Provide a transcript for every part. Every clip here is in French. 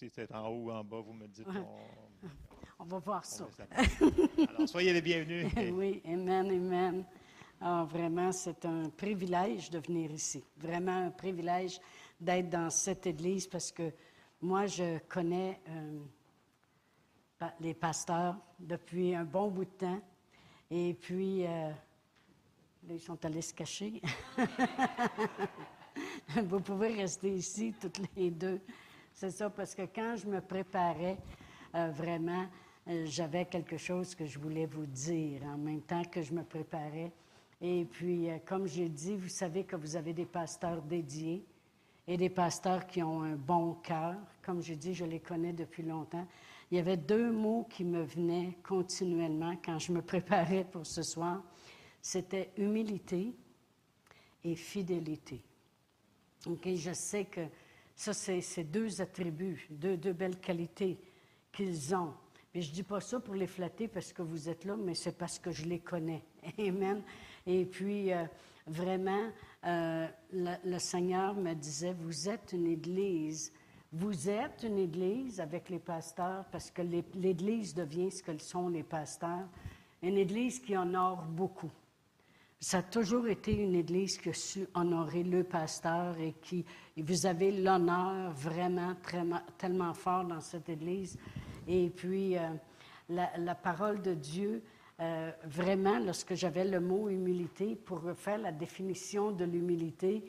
si c'est en haut ou en bas, vous me dites. On, va voir ça. Alors, soyez les bienvenus. oui, amen, amen. Alors, vraiment, c'est un privilège de venir ici. Vraiment un privilège d'être dans cette église parce que moi, je connais euh, les pasteurs depuis un bon bout de temps. Et puis, euh, là, ils sont allés se cacher. Vous pouvez rester ici, toutes les deux. C'est ça, parce que quand je me préparais, euh, vraiment, euh, j'avais quelque chose que je voulais vous dire en même temps que je me préparais. Et puis, euh, comme j'ai dit, vous savez que vous avez des pasteurs dédiés et des pasteurs qui ont un bon cœur. Comme j'ai dit, je les connais depuis longtemps. Il y avait deux mots qui me venaient continuellement quand je me préparais pour ce soir. C'était humilité et fidélité. Ok, je sais que ça, c'est deux attributs, deux, belles qualités qu'ils ont. Mais je ne dis pas ça pour les flatter parce que vous êtes là, mais c'est parce que je les connais. Amen. Et puis, euh, vraiment, euh, le, Seigneur me disait, vous êtes une Église. Vous êtes une Église avec les pasteurs parce que l'Église devient ce que sont les pasteurs. Une Église qui honore beaucoup. Ça a toujours été une Église qui a su honorer le pasteur et qui, vous avez l'honneur vraiment très, tellement fort dans cette Église. Et puis, euh, la, parole de Dieu, euh, vraiment, lorsque j'avais le mot humilité, pour faire la définition de l'humilité,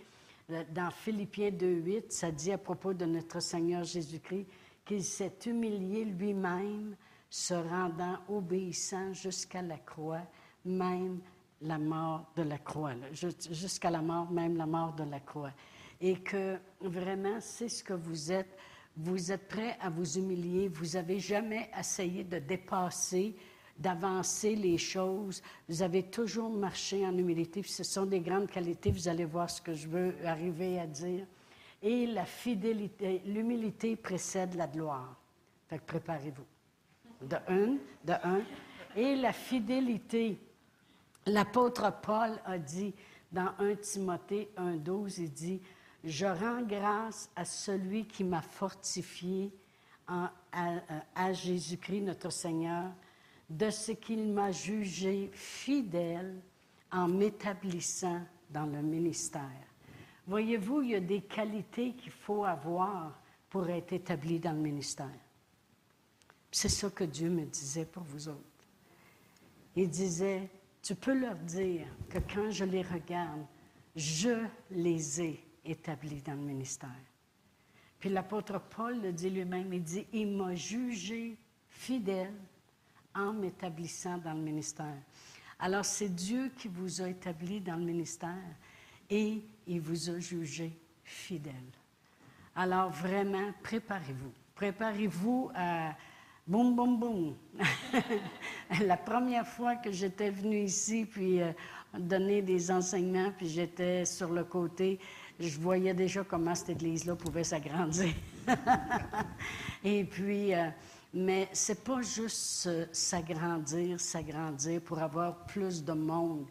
euh, dans Philippiens 2.8, ça dit à propos de notre Seigneur Jésus-Christ qu'il s'est humilié lui-même, se rendant obéissant jusqu'à la croix, même la mort de la croix, jusqu'à la mort, même la mort de la croix. Et que vraiment, c'est ce que vous êtes. Vous êtes prêt à vous humilier. Vous n'avez jamais essayé de dépasser, d'avancer les choses. Vous avez toujours marché en humilité. ce sont des grandes qualités. Vous allez voir ce que je veux arriver à dire. Et la fidélité, l'humilité précède la gloire. Fait que préparez-vous. De un, de un. Et la fidélité L'apôtre Paul a dit dans 1 Timothée 1.12, il dit, Je rends grâce à celui qui m'a fortifié à, à Jésus-Christ notre Seigneur, de ce qu'il m'a jugé fidèle en m'établissant dans le ministère. Voyez-vous, il y a des qualités qu'il faut avoir pour être établi dans le ministère. C'est ça que Dieu me disait pour vous autres. Il disait, tu peux leur dire que quand je les regarde, je les ai établis dans le ministère. Puis l'apôtre Paul le dit lui-même, il dit, il m'a jugé fidèle en m'établissant dans le ministère. Alors c'est Dieu qui vous a établi dans le ministère et il vous a jugé fidèle. Alors vraiment, préparez-vous. Préparez-vous à boum, boum, boum. la première fois que j'étais venue ici, puis euh, donner des enseignements, puis j'étais sur le côté, je voyais déjà comment cette église-là pouvait s'agrandir. Et puis, euh, mais c'est pas juste s'agrandir, s'agrandir pour avoir plus de monde.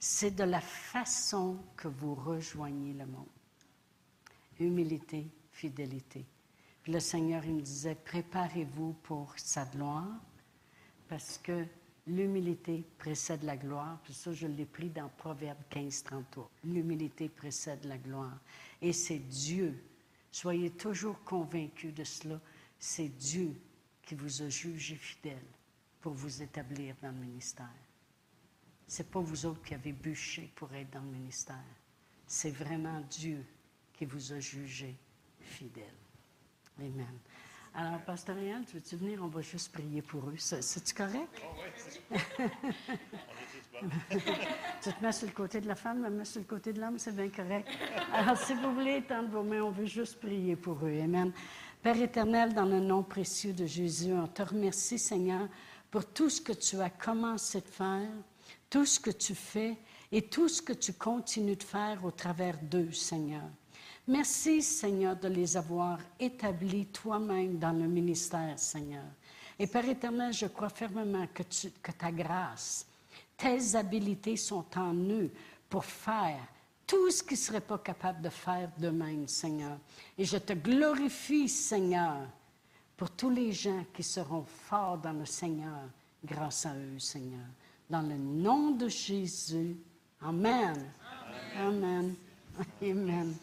C'est de la façon que vous rejoignez le monde. Humilité, fidélité. Puis le Seigneur, il me disait, préparez-vous pour sa gloire, parce que l'humilité précède la gloire. Puis ça, je l'ai pris dans Proverbe 15, 33. L'humilité précède la gloire. Et c'est Dieu. Soyez toujours convaincus de cela. C'est Dieu qui vous a jugé fidèle pour vous établir dans le ministère. C'est pas vous autres qui avez bûché pour être dans le ministère. C'est vraiment Dieu qui vous a jugé fidèle. Amen. Alors, Pasteur Yann, tu veux-tu venir? On va juste prier pour eux. C'est-tu correct? Oh, oui, tu te mets sur le côté de la femme, me mets sur le côté de l'homme, c'est bien correct. Alors, si vous voulez étendre vos mains, on veut juste prier pour eux. Amen. Père éternel, dans le nom précieux de Jésus, on te remercie, Seigneur, pour tout ce que tu as commencé de faire, tout ce que tu fais et tout ce que tu continues de faire au travers d'eux, Seigneur. Merci, Seigneur, de les avoir établis toi-même dans le ministère, Seigneur. Et Père éternel, je crois fermement que, ta grâce, tes habiletés sont en eux pour faire tout ce qu'ils ne seraient pas capables de faire d'eux-mêmes, Seigneur. Et je te glorifie, Seigneur, pour tous les gens qui seront forts dans le Seigneur, grâce à eux, Seigneur. Dans le nom de Jésus. Amen. Amen. Amen.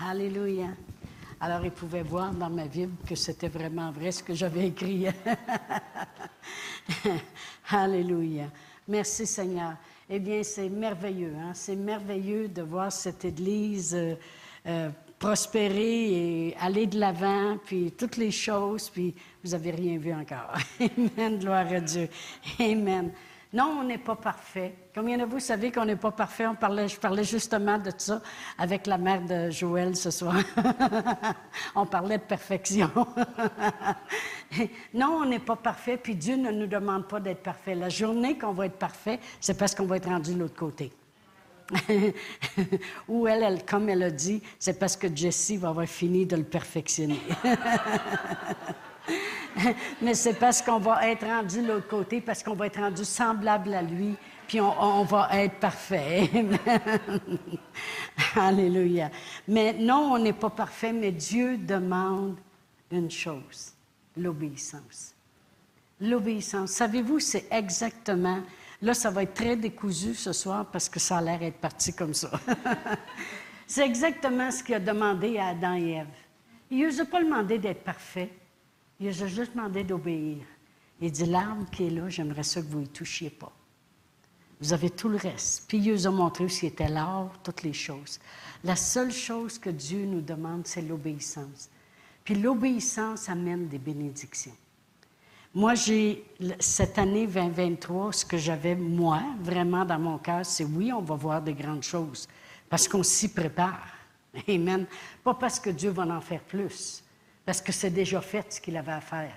Alléluia. Alors, ils pouvaient voir dans ma Bible que c'était vraiment vrai ce que j'avais écrit. Alléluia. Merci Seigneur. Eh bien, c'est merveilleux. Hein? C'est merveilleux de voir cette Église euh, euh, prospérer et aller de l'avant, puis toutes les choses, puis vous n'avez rien vu encore. Amen. Gloire à Dieu. Amen. Non, on n'est pas parfait. Combien de vous savez qu'on n'est pas parfait? On parlait, je parlais justement de ça avec la mère de Joël ce soir. on parlait de perfection. non, on n'est pas parfait, puis Dieu ne nous demande pas d'être parfait. La journée qu'on va être parfait, c'est parce qu'on va être rendu de l'autre côté. Ou elle, elle, comme elle a dit, c'est parce que Jessie va avoir fini de le perfectionner. Mais c'est parce qu'on va être rendu de l'autre côté, parce qu'on va être rendu semblable à lui, puis on, va être parfait. Alléluia. Mais non, on n'est pas parfait, mais Dieu demande une chose, l'obéissance. L'obéissance. Savez-vous, c'est exactement... Là, ça va être très décousu ce soir parce que ça a l'air d'être parti comme ça. c'est exactement ce qu'il a demandé à Adam et Ève. Il ne a pas demandé d'être parfait. Il a juste demandé d'obéir. Il dit, l'arme qui est là, j'aimerais ça que vous ne touchiez pas. Vous avez tout le reste. Puis il nous a montré ce qui était l'or, toutes les choses. La seule chose que Dieu nous demande, c'est l'obéissance. Puis l'obéissance amène des bénédictions. Moi, j'ai, cette année 2023, ce que j'avais, moi, vraiment dans mon cœur, c'est oui, on va voir des grandes choses, parce qu'on s'y prépare. Amen. Pas parce que Dieu va en faire plus, parce que c'est déjà fait ce qu'il avait à faire.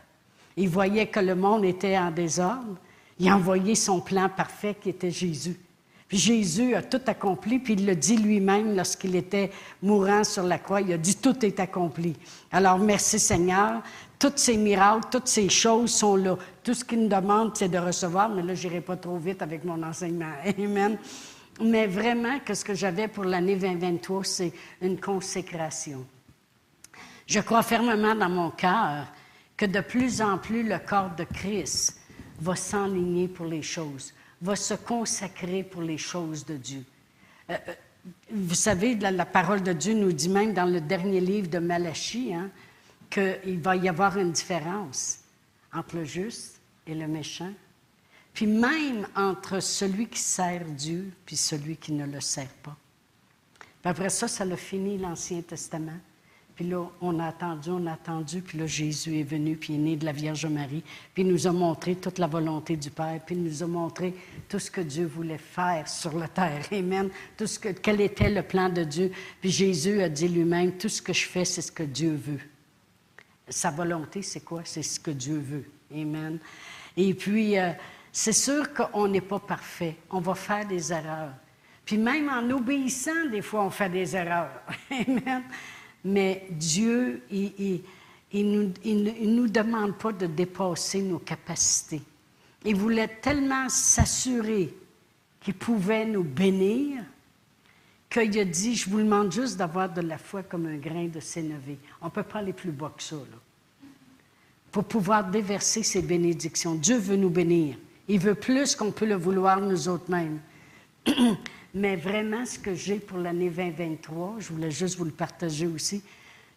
Il voyait que le monde était en désordre. Il a envoyé son plan parfait qui était Jésus. Puis Jésus a tout accompli, puis il le dit lui-même lorsqu'il était mourant sur la croix. Il a dit Tout est accompli. Alors merci Seigneur. Tous ces miracles, toutes ces choses sont là. Tout ce qu'il nous demande, c'est de recevoir, mais là, je n'irai pas trop vite avec mon enseignement. Amen. Mais vraiment, que ce que j'avais pour l'année 2023, c'est une consécration. Je crois fermement dans mon cœur que de plus en plus le corps de Christ va s'enligner pour les choses, va se consacrer pour les choses de Dieu. Euh, euh, vous savez, la, parole de Dieu nous dit même dans le dernier livre de Malachie hein, qu'il va y avoir une différence entre le juste et le méchant, puis même entre celui qui sert Dieu puis celui qui ne le sert pas. Après ça, ça a fini l'Ancien Testament. Puis là, on a attendu, on a attendu, puis là, Jésus est venu, puis il est né de la Vierge Marie, puis il nous a montré toute la volonté du Père, puis il nous a montré tout ce que Dieu voulait faire sur la terre. Amen. Tout ce que, quel était le plan de Dieu. Puis Jésus a dit lui-même, tout ce que je fais, c'est ce que Dieu veut. Sa volonté, c'est quoi? C'est ce que Dieu veut. Amen. Et puis, euh, c'est sûr qu'on n'est pas parfait. On va faire des erreurs. Puis même en obéissant, des fois, on fait des erreurs. Amen. Mais Dieu, il ne nous, demande pas de dépasser nos capacités. Il voulait tellement s'assurer qu'il pouvait nous bénir qu'il a dit, je vous demande juste d'avoir de la foi comme un grain de sénévé. On ne peut pas aller plus bas que ça. Pour pouvoir déverser ses bénédictions. Dieu veut nous bénir. Il veut plus qu'on peut le vouloir nous autres mêmes. Mais vraiment, ce que j'ai pour l'année 2023, je voulais juste vous le partager aussi,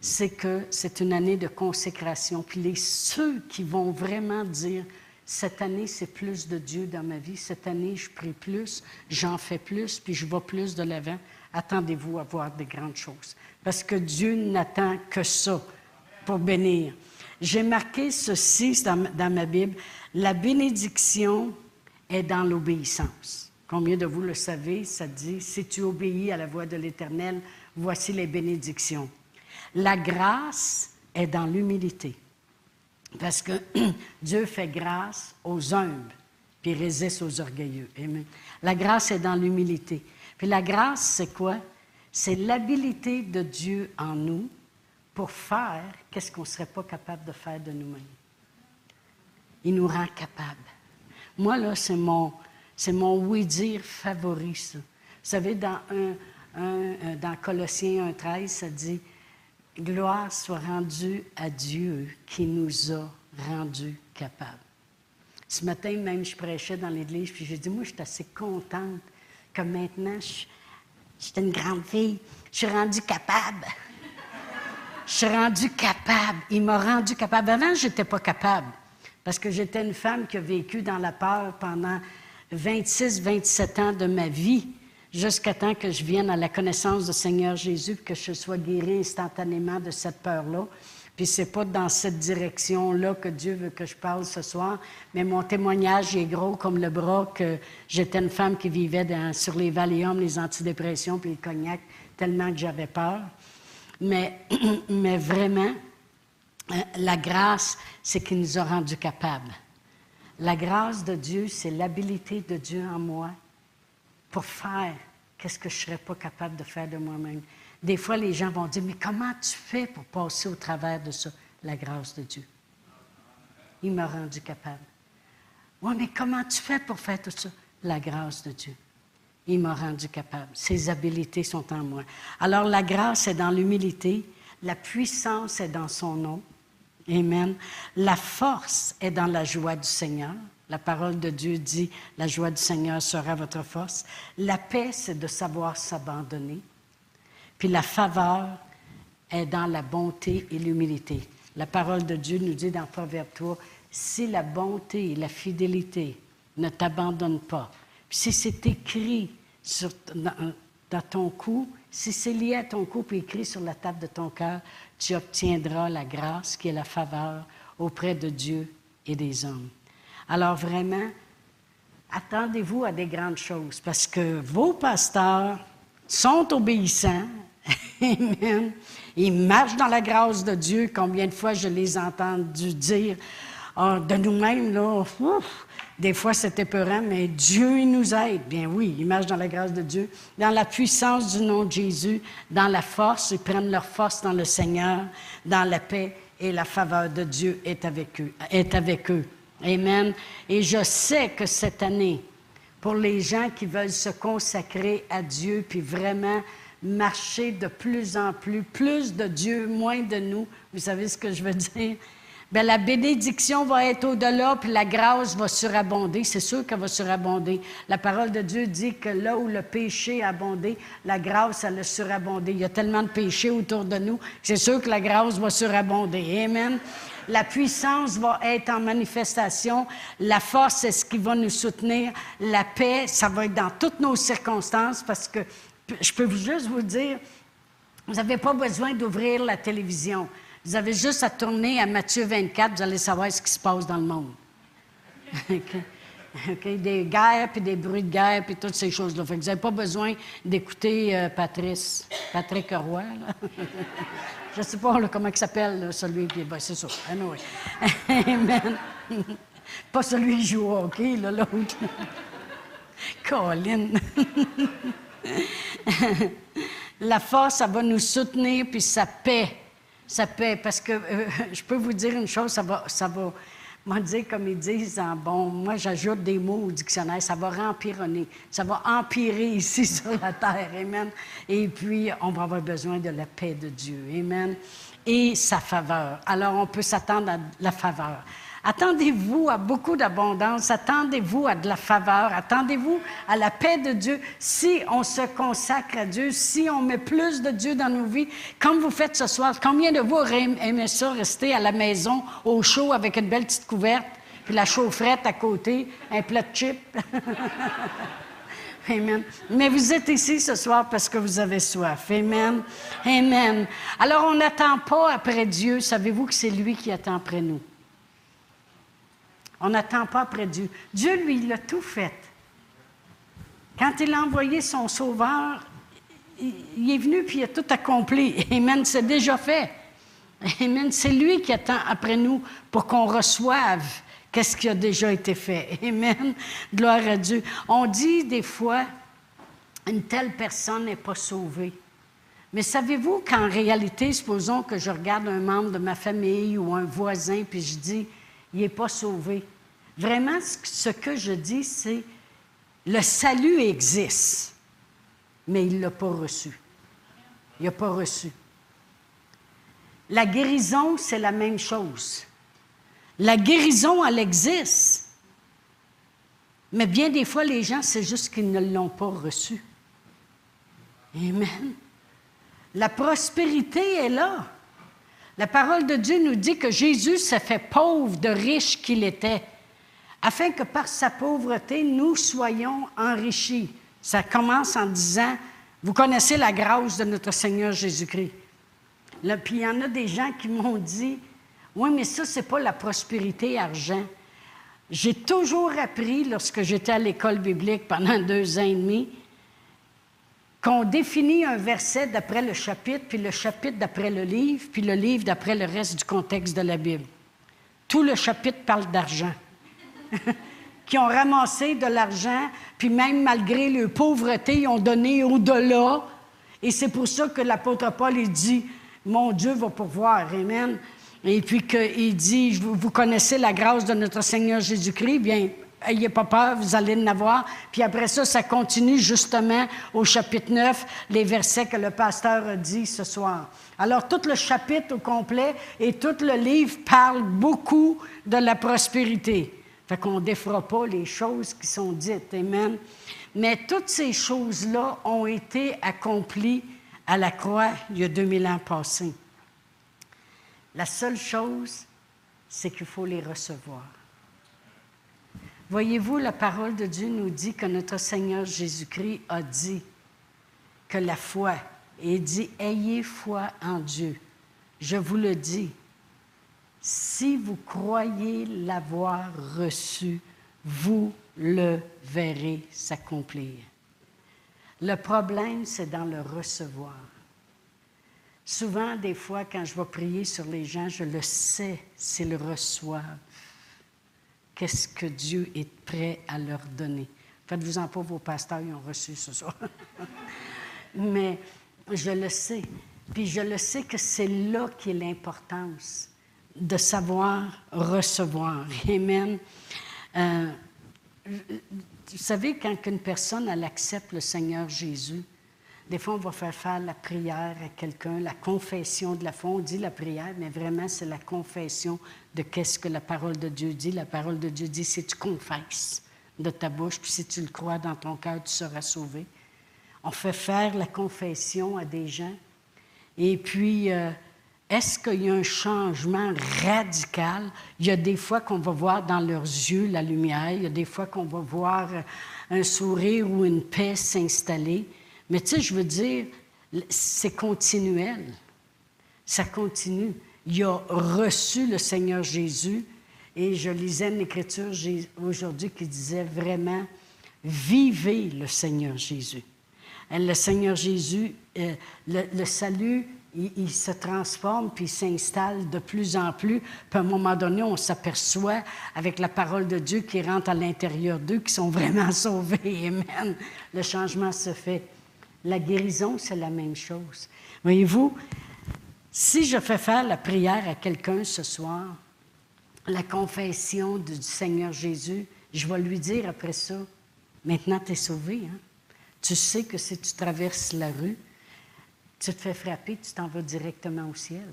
c'est que c'est une année de consécration. Puis les, ceux qui vont vraiment dire, cette année, c'est plus de Dieu dans ma vie, cette année, je prie plus, j'en fais plus, puis je vais plus de l'avant, attendez-vous à voir des grandes choses. Parce que Dieu n'attend que ça pour bénir. J'ai marqué ceci dans, dans ma Bible, la bénédiction est dans l'obéissance. Combien de vous le savez? Ça dit, si tu obéis à la voix de l'Éternel, voici les bénédictions. La grâce est dans l'humilité. Parce que Dieu fait grâce aux humbles, puis résiste aux orgueilleux. Amen. La grâce est dans l'humilité. Puis la grâce, c'est quoi? C'est l'habilité de Dieu en nous pour faire qu'est-ce qu'on ne serait pas capable de faire de nous-mêmes. Il nous rend capables. Moi, là, c'est mon, c'est mon oui-dire favori, ça. Vous savez, dans, dans Colossiens 1.13, ça dit Gloire soit rendue à Dieu qui nous a rendus capables. Ce matin, même, je prêchais dans l'église, puis j'ai dit, moi, je suis assez contente que maintenant, je, suis une grande fille, je suis rendue capable. Je suis rendue capable. Il m'a rendue capable. Avant, je n'étais pas capable, parce que j'étais une femme qui a vécu dans la peur pendant 26, 27 ans de ma vie jusqu'à temps que je vienne à la connaissance du Seigneur Jésus, que je sois guéri instantanément de cette peur-là. Puis c'est pas dans cette direction-là que Dieu veut que je parle ce soir, mais mon témoignage est gros comme le bras que j'étais une femme qui vivait sur les Valium, les antidépressions, puis le cognac, tellement que j'avais peur. Mais, mais vraiment, euh, la grâce, c'est qu'il nous a rendus capables. La grâce de Dieu, c'est l'habilité de Dieu en moi pour faire qu'est-ce que je ne serais pas capable de faire de moi-même. Des fois, les gens vont dire, mais comment tu fais pour passer au travers de ça? La grâce de Dieu. Il m'a rendu capable. Oui, mais comment tu fais pour faire tout ça? La grâce de Dieu. Il m'a rendu capable. Ses habiletés sont en moi. Alors, la grâce est dans l'humilité, la puissance est dans son nom. Amen. La force est dans la joie du Seigneur. La parole de Dieu dit, la joie du Seigneur sera votre force. La paix, c'est de savoir s'abandonner. Puis la faveur est dans la bonté et l'humilité. La parole de Dieu nous dit dans Proverbe 3, si la bonté et la fidélité ne t'abandonnent pas, si c'est écrit sur, dans, dans, ton cou, si c'est lié à ton cou puis écrit sur la table de ton cœur, tu obtiendras la grâce qui est la faveur auprès de Dieu et des hommes. Alors vraiment, attendez-vous à des grandes choses parce que vos pasteurs sont obéissants. Amen. Ils marchent dans la grâce de Dieu. Combien de fois je les ai entendus dire oh, de nous-mêmes, là, des fois c'est épeurant, mais Dieu il nous aide. Bien oui, ils marchent dans la grâce de Dieu, dans la puissance du nom de Jésus, dans la force, ils prennent leur force dans le Seigneur, dans la paix et la faveur de Dieu est avec eux. Est avec eux. Amen. Et je sais que cette année, pour les gens qui veulent se consacrer à Dieu, puis vraiment marcher de plus en plus, plus de Dieu, moins de nous, vous savez ce que je veux dire? Bien, la bénédiction va être au-delà, puis la grâce va surabonder. C'est sûr qu'elle va surabonder. La parole de Dieu dit que là où le péché a abondé, la grâce, elle a surabondé. Il y a tellement de péchés autour de nous, c'est sûr que la grâce va surabonder. Amen. La puissance va être en manifestation. La force, c'est ce qui va nous soutenir? La paix, ça va être dans toutes nos circonstances parce que je peux juste vous dire, vous n'avez pas besoin d'ouvrir la télévision. Vous avez juste à tourner à Matthieu 24, vous allez savoir ce qui se passe dans le monde. Des guerres, puis des bruits de guerre, puis toutes ces choses-là. vous n'avez pas besoin d'écouter euh, Patrice, Patrick Roy. Je ne sais pas comment il s'appelle, celui qui. Ben, c'est ça. Amen. Pas celui qui joue au hockey, là, l'autre. Colin. La force, ça va nous soutenir, puis ça paix. Ça paix. Parce que euh, je peux vous dire une chose, ça va, ça va moi, dire comme ils disent en bon, moi j'ajoute des mots au dictionnaire, ça va rempironner, ça va empirer ici sur la terre, Amen. Et puis, on va avoir besoin de la paix de Dieu, Amen. Et sa faveur. Alors, on peut s'attendre à la faveur. Attendez-vous à beaucoup d'abondance, attendez-vous à de la faveur, attendez-vous à la paix de Dieu si on se consacre à Dieu, si on met plus de Dieu dans nos vies, comme vous faites ce soir. Combien de vous auraient aimé ça, rester à la maison au chaud avec une belle petite couverte, puis la chaufferette à côté, un plat de chips? Amen. Mais vous êtes ici ce soir parce que vous avez soif. Amen. Amen. Alors on n'attend pas après Dieu. Savez-vous que c'est lui qui attend après nous? On n'attend pas après Dieu. Dieu, lui, il a tout fait. Quand il a envoyé son sauveur, il est venu puis il a tout accompli. Amen, c'est déjà fait. Amen, c'est lui qui attend après nous pour qu'on reçoive qu'est-ce qui a déjà été fait. Amen, gloire à Dieu. On dit des fois, une telle personne n'est pas sauvée. Mais savez-vous qu'en réalité, supposons que je regarde un membre de ma famille ou un voisin, puis je dis, il n'est pas sauvé. Vraiment, ce que je dis, c'est le salut existe, mais il ne l'a pas reçu. Il n'a pas reçu. La guérison, c'est la même chose. La guérison, elle existe. Mais bien des fois, les gens, c'est juste qu'ils ne l'ont pas reçue. Amen. La prospérité est là. La parole de Dieu nous dit que Jésus s'est fait pauvre de riche qu'il était, afin que par sa pauvreté, nous soyons enrichis. Ça commence en disant, vous connaissez la grâce de notre Seigneur Jésus-Christ. Puis il y en a des gens qui m'ont dit, oui, mais ça, ce n'est pas la prospérité argent. J'ai toujours appris, lorsque j'étais à l'école biblique pendant deux ans et demi, qu'on définit un verset d'après le chapitre, puis le chapitre d'après le livre, puis le livre d'après le reste du contexte de la Bible. Tout le chapitre parle d'argent. qui ont ramassé de l'argent, puis même malgré leur pauvreté, ils ont donné au-delà. Et c'est pour ça que l'apôtre Paul il dit, mon Dieu va pourvoir. Amen. Et puis qu'il dit, vous connaissez la grâce de notre Seigneur Jésus-Christ, bien, ayez pas peur, vous allez en avoir. Puis après ça, ça continue justement au chapitre 9, les versets que le pasteur a dit ce soir. Alors, tout le chapitre au complet et tout le livre parle beaucoup de la prospérité. Fait qu'on ne défera pas les choses qui sont dites. Amen. Mais toutes ces choses-là ont été accomplies à la croix il y a 2000 ans passés. La seule chose, c'est qu'il faut les recevoir. Voyez-vous, la parole de Dieu nous dit que notre Seigneur Jésus-Christ a dit que la foi, et dit, ayez foi en Dieu. Je vous le dis, si vous croyez l'avoir reçu, vous le verrez s'accomplir. Le problème, c'est dans le recevoir. Souvent, des fois, quand je vais prier sur les gens, je le sais s'ils reçoivent. Qu'est-ce que Dieu est prêt à leur donner? Faites-vous-en pas, vos pasteurs, ils ont reçu ce soir. Mais je le sais. Puis je le sais que c'est là qu'est l'importance de savoir recevoir. Amen. Euh, vous savez, quand une personne elle accepte le Seigneur Jésus, des fois, on va faire faire la prière à quelqu'un, la confession de la foi. On dit la prière, mais vraiment, c'est la confession de qu'est-ce que la parole de Dieu dit. La parole de Dieu dit, si tu confesses de ta bouche, puis si tu le crois dans ton cœur, tu seras sauvé. On fait faire la confession à des gens. Et puis, euh, est-ce qu'il y a un changement radical? Il y a des fois qu'on va voir dans leurs yeux la lumière, il y a des fois qu'on va voir un sourire ou une paix s'installer. Mais tu sais, je veux dire, c'est continuel. Ça continue. Il a reçu le Seigneur Jésus et je lisais une écriture aujourd'hui qui disait vraiment, vivez le Seigneur Jésus. Le Seigneur Jésus, euh, le, salut, il, se transforme puis il s'installe de plus en plus. Puis à un moment donné, on s'aperçoit avec la parole de Dieu qui rentre à l'intérieur d'eux, qui sont vraiment sauvés. Amen. Le changement se fait. La guérison, c'est la même chose. Voyez-vous, si je fais faire la prière à quelqu'un ce soir, la confession du Seigneur Jésus, je vais lui dire après ça, maintenant tu es sauvé. Hein? Tu sais que si tu traverses la rue, tu te fais frapper, tu t'en vas directement au ciel.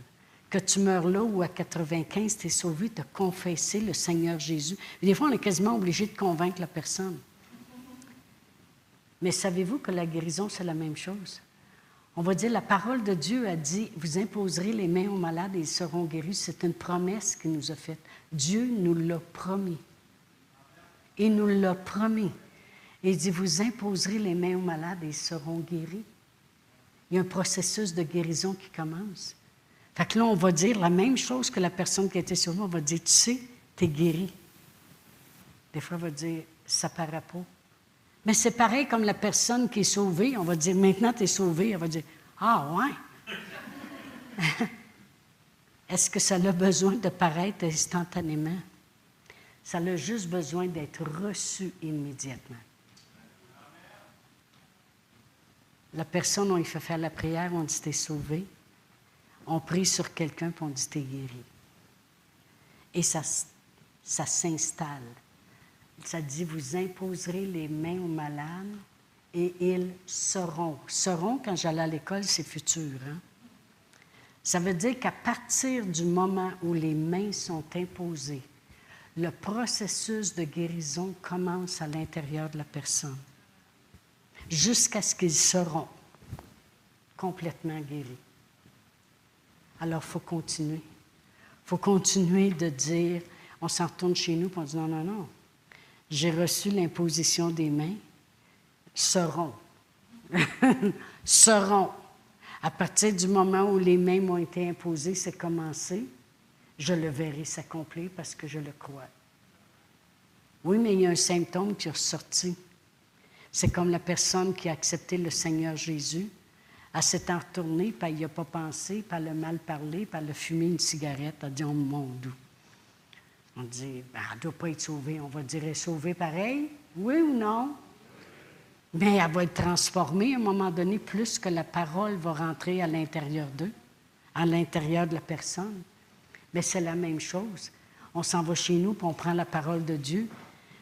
Que tu meurs là ou à 95, tu es sauvé, tu as confessé le Seigneur Jésus. des fois, on est quasiment obligé de convaincre la personne. Mais savez-vous que la guérison, c'est la même chose? On va dire, la parole de Dieu a dit, vous imposerez les mains aux malades et ils seront guéris. C'est une promesse qu'il nous a faite. Dieu nous l'a promis. Il nous l'a promis. Il dit, vous imposerez les mains aux malades et ils seront guéris. Il y a un processus de guérison qui commence. Fait que là, on va dire la même chose que la personne qui était sur nous. On va dire, tu sais, tu es guéri. Des fois, on va dire, ça paraît pas. Mais c'est pareil comme la personne qui est sauvée. On va dire, maintenant tu es sauvé. Elle va dire, ah ouais. Est-ce que ça a besoin de paraître instantanément? Ça a juste besoin d'être reçu immédiatement. La personne, on lui fait faire la prière, on dit, t'es sauvé. On prie sur quelqu'un, puis on dit, t'es guéri. Et ça, ça s'installe ça dit, vous imposerez les mains aux malades et ils seront. Seront, quand j'allais à l'école, c'est futur. Hein? Ça veut dire qu'à partir du moment où les mains sont imposées, le processus de guérison commence à l'intérieur de la personne, jusqu'à ce qu'ils seront complètement guéris. Alors, il faut continuer. Il faut continuer de dire, on s'en retourne chez nous, et on non, non, non. J'ai reçu l'imposition des mains, seront. seront. À partir du moment où les mains m'ont été imposées, c'est commencé. Je le verrai s'accomplir parce que je le crois. Oui, mais il y a un symptôme qui est. C'est comme la personne qui a accepté le Seigneur Jésus. Elle s'est retournée, puis elle n'y a pas pensé, puis elle a mal parlé, puis elle a fumé une cigarette. A dit Oh mon doux. On dit ben, Elle ne doit pas être sauvée. On va dire Elle est sauvée pareil Oui ou non? Mais elle va être transformée à un moment donné, plus que la parole va rentrer à l'intérieur d'eux, à l'intérieur de la personne. Mais c'est la même chose. On s'en va chez nous, puis on prend la parole de Dieu.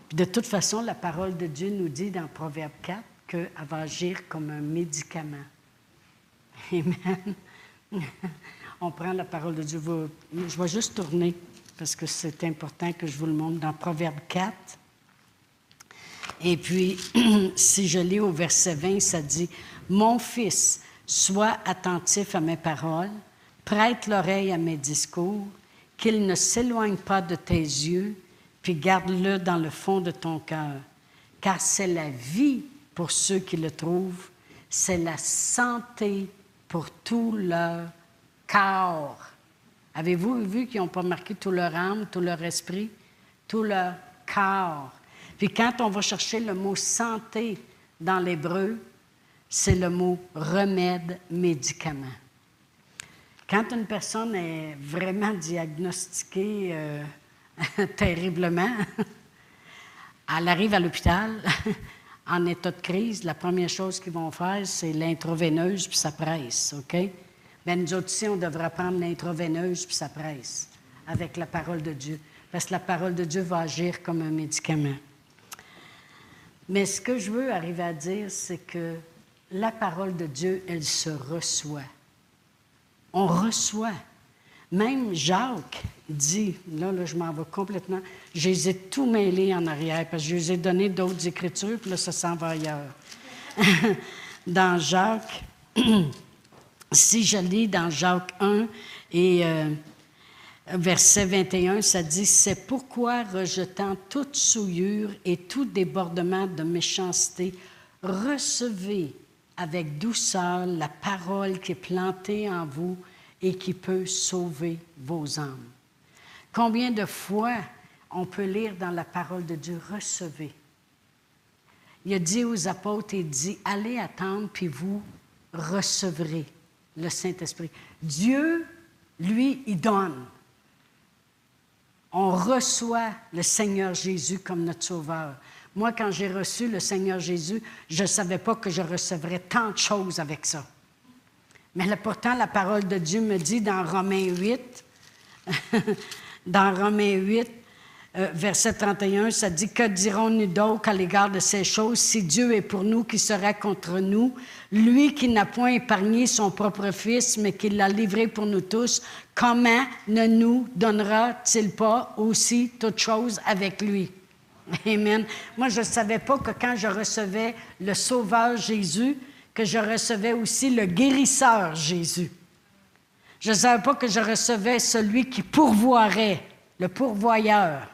Puis de toute façon, la parole de Dieu nous dit dans Proverbe 4 qu'elle va agir comme un médicament. Amen. On prend la parole de Dieu. Je vais juste tourner parce que c'est important que je vous le montre dans Proverbe 4. Et puis, si je lis au verset 20, ça dit Mon fils, sois attentif à mes paroles, prête l'oreille à mes discours, qu'il ne s'éloigne pas de tes yeux, puis garde-le dans le fond de ton cœur, car c'est la vie pour ceux qui le trouvent, c'est la santé pour tout leur corps. Avez-vous vu qu'ils n'ont pas marqué tout leur âme, tout leur esprit, tout leur corps? Puis quand on va chercher le mot santé dans l'hébreu, c'est le mot remède, médicament. Quand une personne est vraiment diagnostiquée euh, terriblement, elle arrive à l'hôpital, en état de crise, la première chose qu'ils vont faire, c'est l'intraveineuse puis ça presse, OK? Bien, nous autres ici, on devrait prendre l'intraveineuse puis ça presse avec la parole de Dieu. Parce que la parole de Dieu va agir comme un médicament. Mais ce que je veux arriver à dire, c'est que la parole de Dieu, elle se reçoit. On reçoit. Même Jacques dit, là, là je m'en vais complètement, je les ai tout mêlés en arrière parce que je les ai donné d'autres écritures, puis là, ça s'en va ailleurs. dans Jacques, si je lis dans Jacques 1 et euh, verset 21, ça dit, c'est pourquoi, rejetant toute souillure et tout débordement de méchanceté, recevez avec douceur la parole qui est plantée en vous et qui peut sauver vos âmes. Combien de fois on peut lire dans la parole de Dieu, recevez. Il a dit aux apôtres, il dit, allez attendre, puis vous recevrez le Saint-Esprit. Dieu, lui, il donne. On reçoit le Seigneur Jésus comme notre Sauveur. Moi, quand j'ai reçu le Seigneur Jésus, je ne savais pas que je recevrais tant de choses avec ça. Mais pourtant, la parole de Dieu me dit dans Romains 8, dans Romains 8, euh, verset 31, ça dit Que dirons-nous donc à l'égard de ces choses Si Dieu est pour nous, qui sera contre nous? Lui qui n'a point épargné son propre Fils, mais qui l'a livré pour nous tous, comment ne nous donnera-t-il pas aussi toutes choses avec lui? Amen. Moi, je ne savais pas que quand je recevais le Sauveur Jésus, que je recevais aussi le guérisseur Jésus. Je ne savais pas que je recevais celui qui pourvoirait, le pourvoyeur.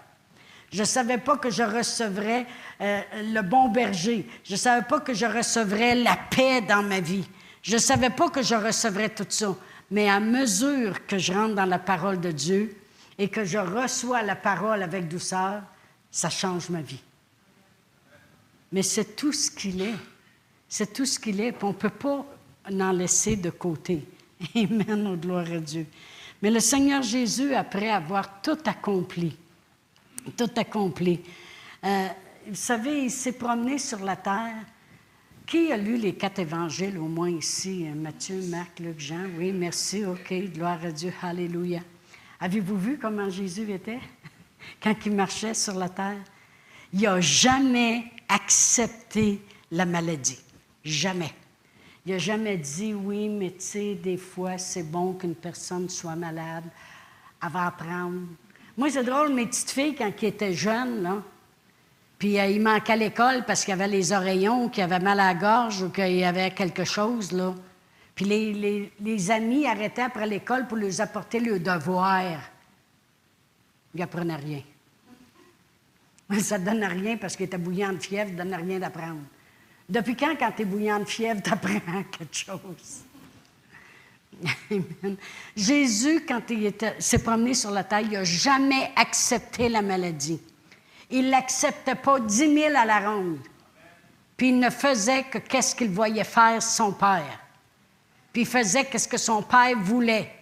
Je ne savais pas que je recevrais euh, le bon berger. Je ne savais pas que je recevrais la paix dans ma vie. Je ne savais pas que je recevrais tout ça. Mais à mesure que je rentre dans la parole de Dieu et que je reçois la parole avec douceur, ça change ma vie. Mais c'est tout ce qu'il est. C'est tout ce qu'il est. on ne peut pas en laisser de côté. Amen, au gloire à Dieu. Mais le Seigneur Jésus, après avoir tout accompli, tout accompli, euh, vous savez, il s'est promené sur la terre. Qui a lu les quatre évangiles au moins ici? Matthieu, Marc, Luc, Jean? Oui, merci. OK, gloire à Dieu. Alléluia. Avez-vous vu comment Jésus était quand il marchait sur la terre? Il n'a jamais accepté la maladie. Jamais. Il n'a jamais dit oui, mais tu sais, des fois, c'est bon qu'une personne soit malade. Elle va apprendre. Moi, c'est drôle, mes petites filles, quand elles étaient jeunes, là, puis euh, ils manquaient à l'école parce qu'il y avait les oreillons, qu'ils avaient mal à la gorge ou qu'il y avait quelque chose, là. Puis les, les, amis arrêtaient après l'école pour leur apporter le devoir. Ils n'apprenaient rien. Ça ne donne rien parce qu'ils étaient bouillants de fièvre, ça ne donne rien d'apprendre. Depuis quand, quand tu es bouillant de fièvre, tu apprends quelque chose? Jésus, quand il s'est promené sur la terre, il n'a jamais accepté la maladie. Il l'acceptait pas dix mille à la ronde. Puis il ne faisait que qu'est-ce qu'il voyait faire son Père. Puis il faisait qu'est-ce que son Père voulait.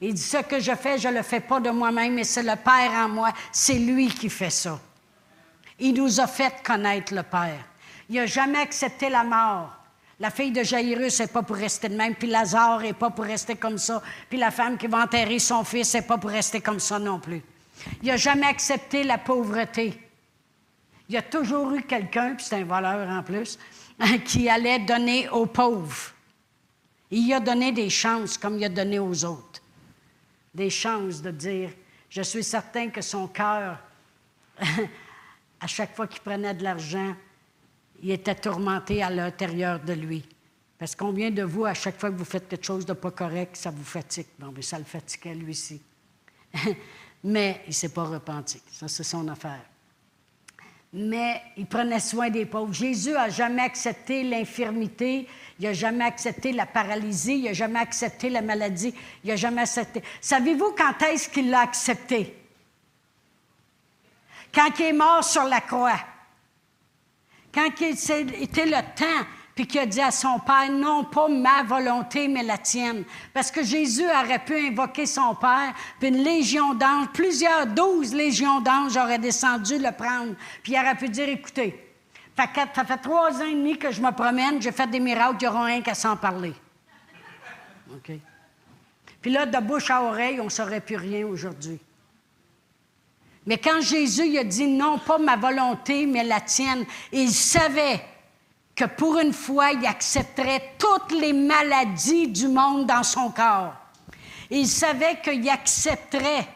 Il dit, ce que je fais, je ne le fais pas de moi-même, mais c'est le Père en moi. C'est lui qui fait ça. Il nous a fait connaître le Père. Il n'a jamais accepté la mort. La fille de Jairus n'est pas pour rester de même, puis Lazare n'est pas pour rester comme ça, puis la femme qui va enterrer son fils n'est pas pour rester comme ça non plus. Il n'a jamais accepté la pauvreté. Il a toujours eu quelqu'un, puis c'est un voleur en plus, qui allait donner aux pauvres. Il a donné des chances comme il a donné aux autres. Des chances de dire, je suis certain que son cœur, à chaque fois qu'il prenait de l'argent, il était tourmenté à l'intérieur de lui. Parce qu'on vient de vous, à chaque fois que vous faites quelque chose de pas correct, ça vous fatigue. Bon, mais ça le fatiguait lui aussi. mais il ne s'est pas repenti. Ça, c'est son affaire mais il prenait soin des pauvres. Jésus n'a jamais accepté l'infirmité, il n'a jamais accepté la paralysie, il n'a jamais accepté la maladie, il n'a jamais accepté. Savez-vous quand est-ce qu'il l'a accepté? Quand il est mort sur la croix. Quand c'était le temps puis qui a dit à son Père, non pas ma volonté, mais la tienne. Parce que Jésus aurait pu invoquer son Père, puis une légion d'anges, plusieurs douze légions d'anges auraient descendu le prendre, puis il aurait pu dire, écoutez, ça fait trois ans et demi que je me promène, j'ai fait des miracles, il n'y aura rien qu'à s'en parler. OK? Puis là, de bouche à oreille, on ne saurait plus rien aujourd'hui. Mais quand Jésus a dit non, pas ma volonté, mais la tienne, il savait que pour une fois, il accepterait toutes les maladies du monde dans son corps. Il savait qu'il accepterait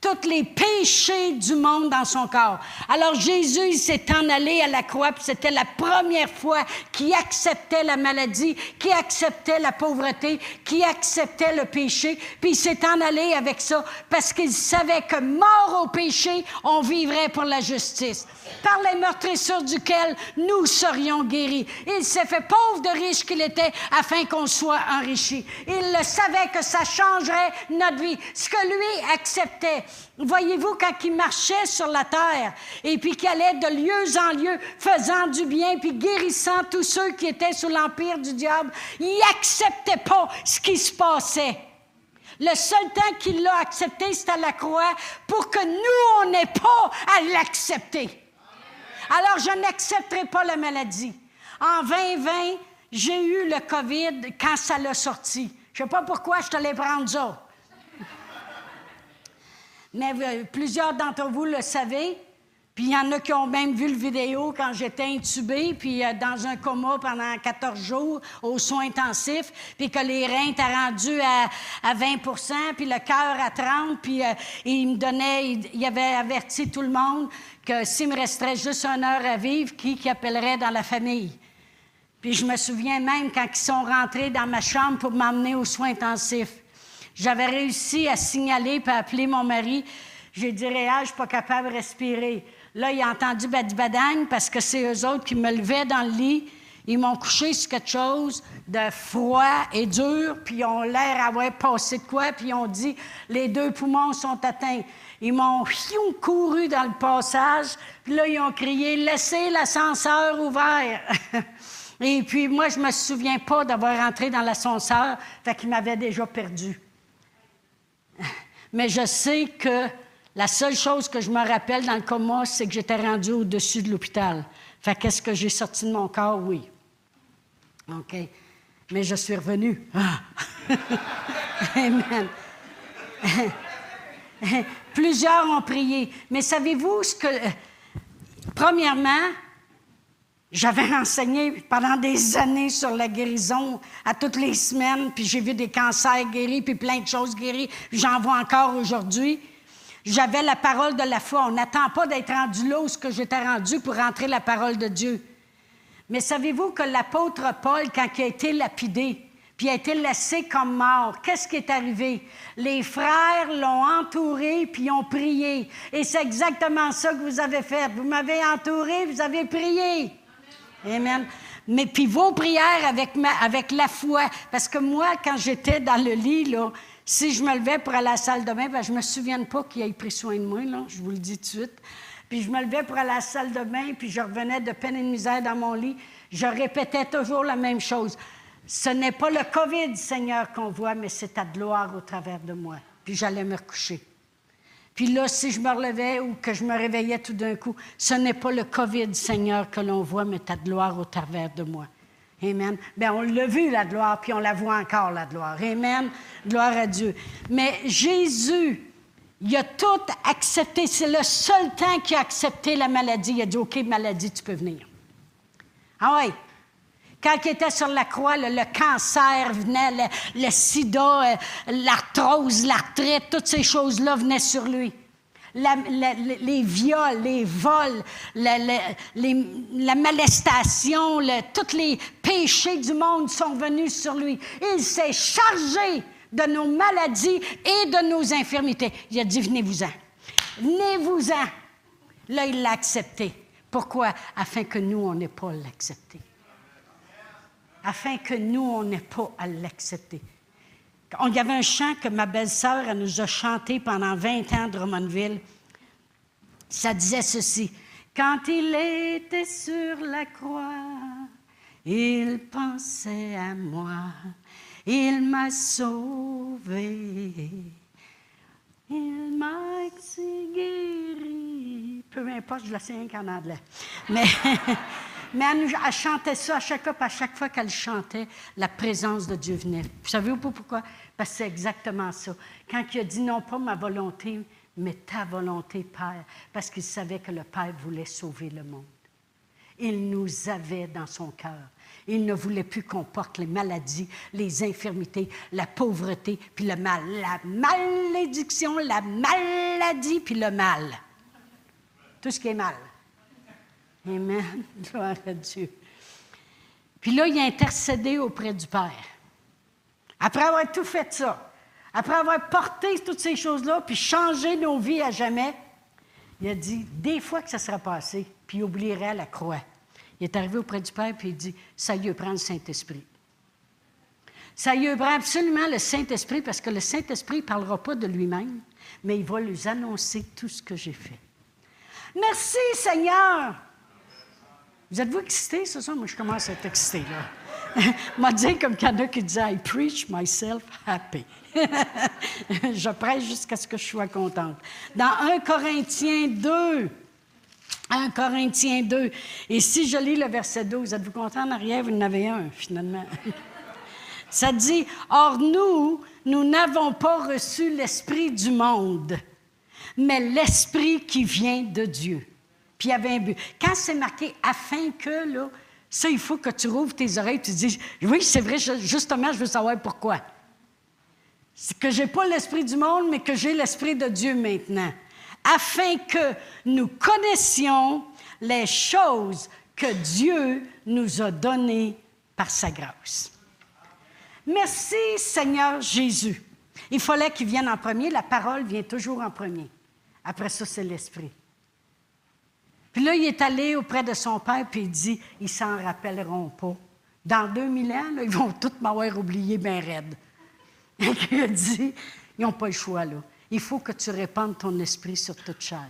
tous les péchés du monde dans son corps. Alors Jésus, il s'est en allé à la croix, puis c'était la première fois qu'il acceptait la maladie, qu'il acceptait la pauvreté, qu'il acceptait le péché, puis il s'est en allé avec ça parce qu'il savait que mort au péché, on vivrait pour la justice. Par les meurtrissures duquel nous serions guéris. Il s'est fait pauvre de riche qu'il était afin qu'on soit enrichi. Il le savait que ça changerait notre vie. Ce que lui acceptait, Voyez-vous, quand il marchait sur la terre et puis qu'il allait de lieu en lieu, faisant du bien, puis guérissant tous ceux qui étaient sous l'empire du diable, il n'acceptait pas ce qui se passait. Le seul temps qu'il l'a accepté, c'était à la croix pour que nous, on n'ait pas à l'accepter. Alors, je n'accepterai pas la maladie. En 2020, j'ai eu le COVID quand ça l'a sorti. Je ne sais pas pourquoi je te l'ai prendre ça. Mais euh, plusieurs d'entre vous le savez. Puis il y en a qui ont même vu le vidéo quand j'étais intubée, puis euh, dans un coma pendant 14 jours aux soins intensifs, puis que les reins étaient rendus à, 20% puis le cœur à 30 puis euh, il me donnait, il, avait averti tout le monde que s'il me resterait juste une heure à vivre, qui, qui appellerait dans la famille? Puis je me souviens même quand ils sont rentrés dans ma chambre pour m'emmener aux soins intensifs. J'avais réussi à signaler et à appeler mon mari. J'ai dit, Réal, je ne suis pas capable de respirer. Là, il a entendu badibadagne parce que c'est eux autres qui me levaient dans le lit. Ils m'ont couché sur quelque chose de froid et dur, puis ils ont l'air d'avoir passé de quoi, puis ils ont dit les deux poumons sont atteints. Ils m'ont couru dans le passage, puis là, ils ont crié Laissez l'ascenseur ouvert. et puis, moi, je ne me souviens pas d'avoir rentré dans l'ascenseur, fait qu'ils m'avaient déjà perdu. Mais je sais que la seule chose que je me rappelle dans le coma, c'est que j'étais rendu au-dessus de l'hôpital. Fait qu'est-ce que j'ai sorti de mon corps? Oui. OK. Mais je suis revenu. Ah! Amen. Plusieurs ont prié. Mais savez-vous ce que. Premièrement, J'avais enseigné pendant des années sur la guérison à toutes les semaines, puis j'ai vu des cancers guéris, puis plein de choses guéries. J'en vois encore aujourd'hui. J'avais la parole de la foi. On n'attend pas d'être rendu là où ce que j'étais rendu pour rentrer la parole de Dieu. Mais savez-vous que l'apôtre Paul, quand il a été lapidé, puis a été laissé comme mort. Qu'est-ce qui est arrivé? Les frères l'ont entouré, puis ont prié. Et c'est exactement ça que vous avez fait. Vous m'avez entouré, vous avez prié. Amen. Mais puis vos prières avec, avec la foi. Parce que moi, quand j'étais dans le lit, là, si je me levais pour aller à la salle de bain, ben, je ne me souviens pas qu'il ait pris soin de moi, là, je vous le dis tout de suite. Puis je me levais pour aller à la salle de bain, puis je revenais de peine et de misère dans mon lit. Je répétais toujours la même chose. Ce n'est pas le COVID, Seigneur, qu'on voit, mais c'est ta gloire au travers de moi. Puis j'allais me recoucher. Puis là, si je me relevais ou que je me réveillais tout d'un coup, ce n'est pas le COVID, Seigneur, que l'on voit, mais ta gloire au travers de moi. Amen. Bien, on l'a vu, la gloire, puis on la voit encore, la gloire. Amen. Gloire à Dieu. Mais Jésus, il a tout accepté. C'est le seul temps qu'il a accepté la maladie. Il a dit, OK, maladie, tu peux venir. Ah oui, quand il était sur la croix, le, cancer venait, le, sida, euh, l'arthrose, l'arthrite, toutes ces choses-là venaient sur lui. les viols, les vols, la, molestation, tous les péchés du monde sont venus sur lui. Il s'est chargé de nos maladies et de nos infirmités. Il a dit, venez-vous-en. Venez-vous-en. Là, il l'a accepté. Pourquoi? Afin que nous, on n'ait pas l'accepté afin que nous, on n'ait pas à l'accepter. Il y avait un chant que ma belle-sœur nous a chanté pendant 20 ans de Drummondville. Ça disait ceci. Quand il était sur la croix, il pensait à moi. Il m'a sauvé. Il m'a guéri. Peu importe, je la sais en anglais. Mais Mais elle, chantait ça à chaque fois, qu'elle chantait, la présence de Dieu venait. Vous savez pas pourquoi? Parce que c'est exactement ça. Quand il a dit non pas ma volonté, mais ta volonté, Père, parce qu'il savait que le Père voulait sauver le monde. Il nous avait dans son cœur. Il ne voulait plus qu'on porte les maladies, les infirmités, la pauvreté, puis le mal. La malédiction, la maladie, puis le mal. Tout ce qui est mal. Amen. Gloire à Dieu. Puis là, il a intercédé auprès du Père. Après avoir tout fait ça, après avoir porté toutes ces choses-là, puis changé nos vies à jamais, il a dit, des fois que ça sera passé, puis il oublierait la croix. Il est arrivé auprès du Père, puis il dit, ça y est, prend le Saint-Esprit. Ça y est, prend absolument le Saint-Esprit, parce que le Saint-Esprit ne parlera pas de lui-même, mais il va lui annoncer tout ce que j'ai fait. Merci, Seigneur. Vous êtes-vous excité, c'est ça? Moi, je commence à être excité, là. m'a dit comme quelqu'un qui disait I preach myself happy. je prêche jusqu'à ce que je sois contente. Dans 1 Corinthiens 2, 1 Corinthiens 2, et si je lis le verset 12, êtes-vous content en arrière? Vous en avez un, finalement. Ça dit Or, nous, nous n'avons pas reçu l'esprit du monde, mais l'esprit qui vient de Dieu puis il y avait un but. Quand c'est marqué afin que, là, ça, il faut que tu rouvres tes oreilles tu dis Oui, c'est vrai, justement, je veux savoir pourquoi. C'est que je n'ai pas l'esprit du monde, mais que j'ai l'esprit de Dieu maintenant. Afin que nous connaissions les choses que Dieu nous a données par sa grâce. Merci Seigneur Jésus. Il fallait qu'il vienne en premier. La parole vient toujours en premier. Après ça, c'est l'esprit. Puis là, il est allé auprès de son père, puis il dit Ils s'en rappelleront pas. Dans 2000 ans, ils vont tous m'avoir oublié bien raide. Et il a dit Ils n'ont pas le choix, là. Il faut que tu répandes ton esprit sur toute chair.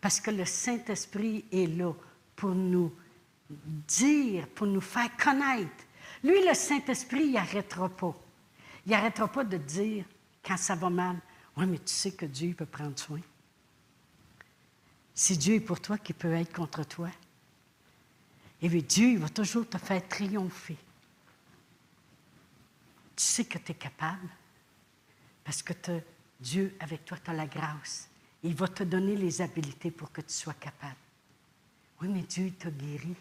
Parce que le Saint-Esprit est là pour nous dire, pour nous faire connaître. Lui, le Saint-Esprit, il n'arrêtera pas. Il n'arrêtera pas de dire, quand ça va mal, Oui, mais tu sais que Dieu peut prendre soin. Si Dieu est pour toi, qui peut être contre toi? Et bien, Dieu va toujours te faire triompher. Tu sais que tu es capable parce que Dieu, avec toi, tu as la grâce. Il va te donner les habiletés pour que tu sois capable. Oui, mais Dieu t'a guéri.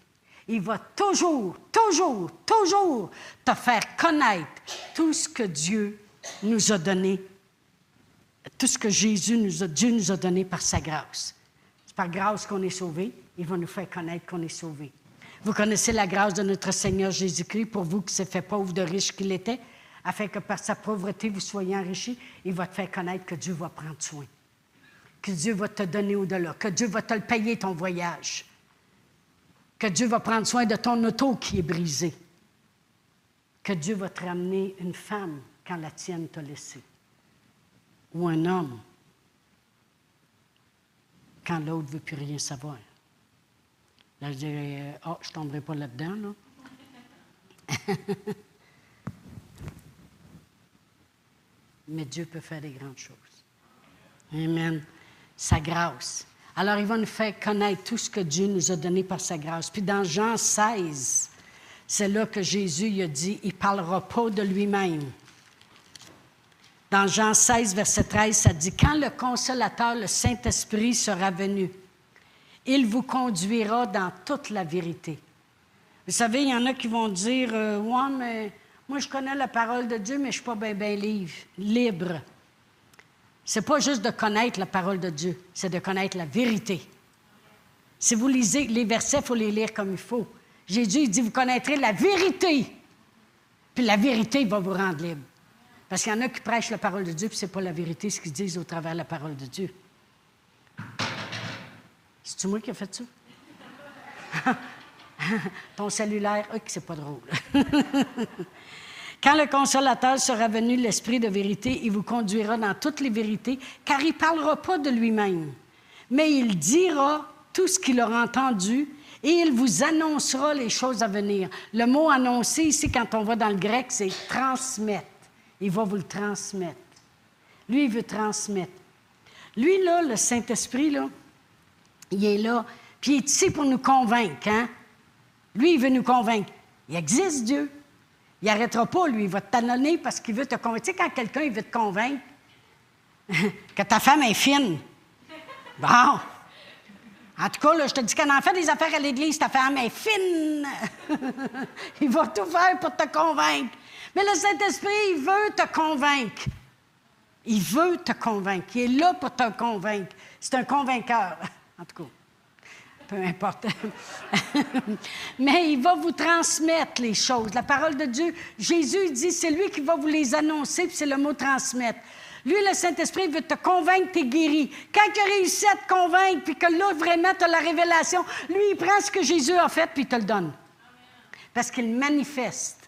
Il va toujours, toujours, toujours te faire connaître tout ce que Dieu nous a donné, tout ce que Jésus nous a, Dieu nous a donné par sa grâce. Par grâce qu'on est sauvé. Il va nous faire connaître qu'on est sauvé. Vous connaissez la grâce de notre Seigneur Jésus-Christ pour vous qui s'est fait pauvre de riche qu'il était, afin que par sa pauvreté vous soyez enrichis. Il va te faire connaître que Dieu va prendre soin, que Dieu va te donner au-delà, que Dieu va te le payer ton voyage, que Dieu va prendre soin de ton auto qui est brisé, que Dieu va te ramener une femme quand la tienne t'a laissé, ou un homme quand l'autre ne veut plus rien savoir. Là, je dirais, oh, je ne tomberai pas là-dedans, là. Mais Dieu peut faire des grandes choses. Amen. Sa grâce. Alors, il va nous faire connaître tout ce que Dieu nous a donné par sa grâce. Puis dans Jean 16, c'est là que Jésus a dit, il ne parlera pas de lui-même. Dans Jean 16, verset 13, ça dit, Quand le consolateur, le Saint-Esprit, sera venu, il vous conduira dans toute la vérité. Vous savez, il y en a qui vont dire, euh, moi je connais la parole de Dieu, mais je ne suis pas bien libre. C'est pas juste de connaître la parole de Dieu, c'est de connaître la vérité. Si vous lisez les versets, il faut les lire comme il faut. Jésus il dit, vous connaîtrez la vérité, puis la vérité va vous rendre libre. Parce qu'il y en a qui prêchent la parole de Dieu, puis ce n'est pas la vérité ce qu'ils disent au travers de la parole de Dieu. C'est-tu moi qui ai fait ça? Ton cellulaire, ok, c'est pas drôle. Quand le consolateur sera venu, l'Esprit de vérité, il vous conduira dans toutes les vérités, car il ne parlera pas de lui-même, mais il dira tout ce qu'il aura entendu et il vous annoncera les choses à venir. Le mot annoncer ici, quand on va dans le grec, c'est transmettre. Il va vous le transmettre. Lui, il veut transmettre. Lui, là, le Saint-Esprit, là, il est là, puis il est ici pour nous convaincre. Hein? Lui, il veut nous convaincre. Il existe Dieu. Il n'arrêtera pas, lui. Il va te parce qu'il veut te convaincre. Tu sais, quand quelqu'un veut te convaincre que ta femme est fine. Bon. En tout cas, là, je te dis qu'elle en fait des affaires à l'Église, ta femme est fine. il va tout faire pour te convaincre. Mais le Saint-Esprit, il veut te convaincre. Il veut te convaincre. Il est là pour te convaincre. C'est un convainqueur, en tout cas. Peu importe. Mais il va vous transmettre les choses. La parole de Dieu, Jésus dit, c'est lui qui va vous les annoncer, puis c'est le mot transmettre. Lui, le Saint-Esprit veut te convaincre, tu es guéri. Quand il a réussi à te convaincre, puis que là, vraiment, tu as la révélation, lui, il prend ce que Jésus a fait, puis il te le donne. Parce qu'il manifeste.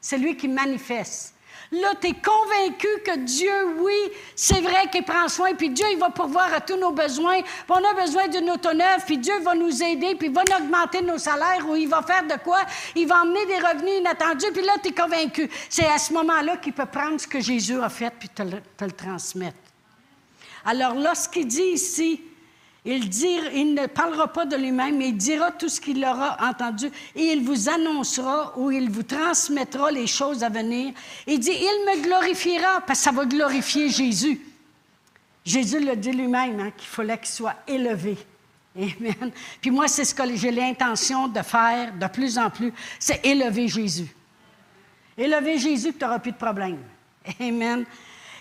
C'est lui qui manifeste. Là, tu es convaincu que Dieu, oui, c'est vrai qu'il prend soin, puis Dieu, il va pourvoir à tous nos besoins. Puis on a besoin d'une auto neuve, puis Dieu va nous aider, puis il va augmenter nos salaires, ou il va faire de quoi? Il va emmener des revenus inattendus, puis là, tu es convaincu. C'est à ce moment-là qu'il peut prendre ce que Jésus a fait, puis te le, te le transmettre. Alors, lorsqu'il dit ici, il, il ne parlera pas de lui-même, mais il dira tout ce qu'il aura entendu et il vous annoncera ou il vous transmettra les choses à venir. Il dit, il me glorifiera parce que ça va glorifier Jésus. Jésus le dit lui-même, hein, qu'il fallait qu'il soit élevé. Amen. Puis moi, c'est ce que j'ai l'intention de faire de plus en plus, c'est élever Jésus. Élever Jésus, tu n'auras plus de problème. Amen.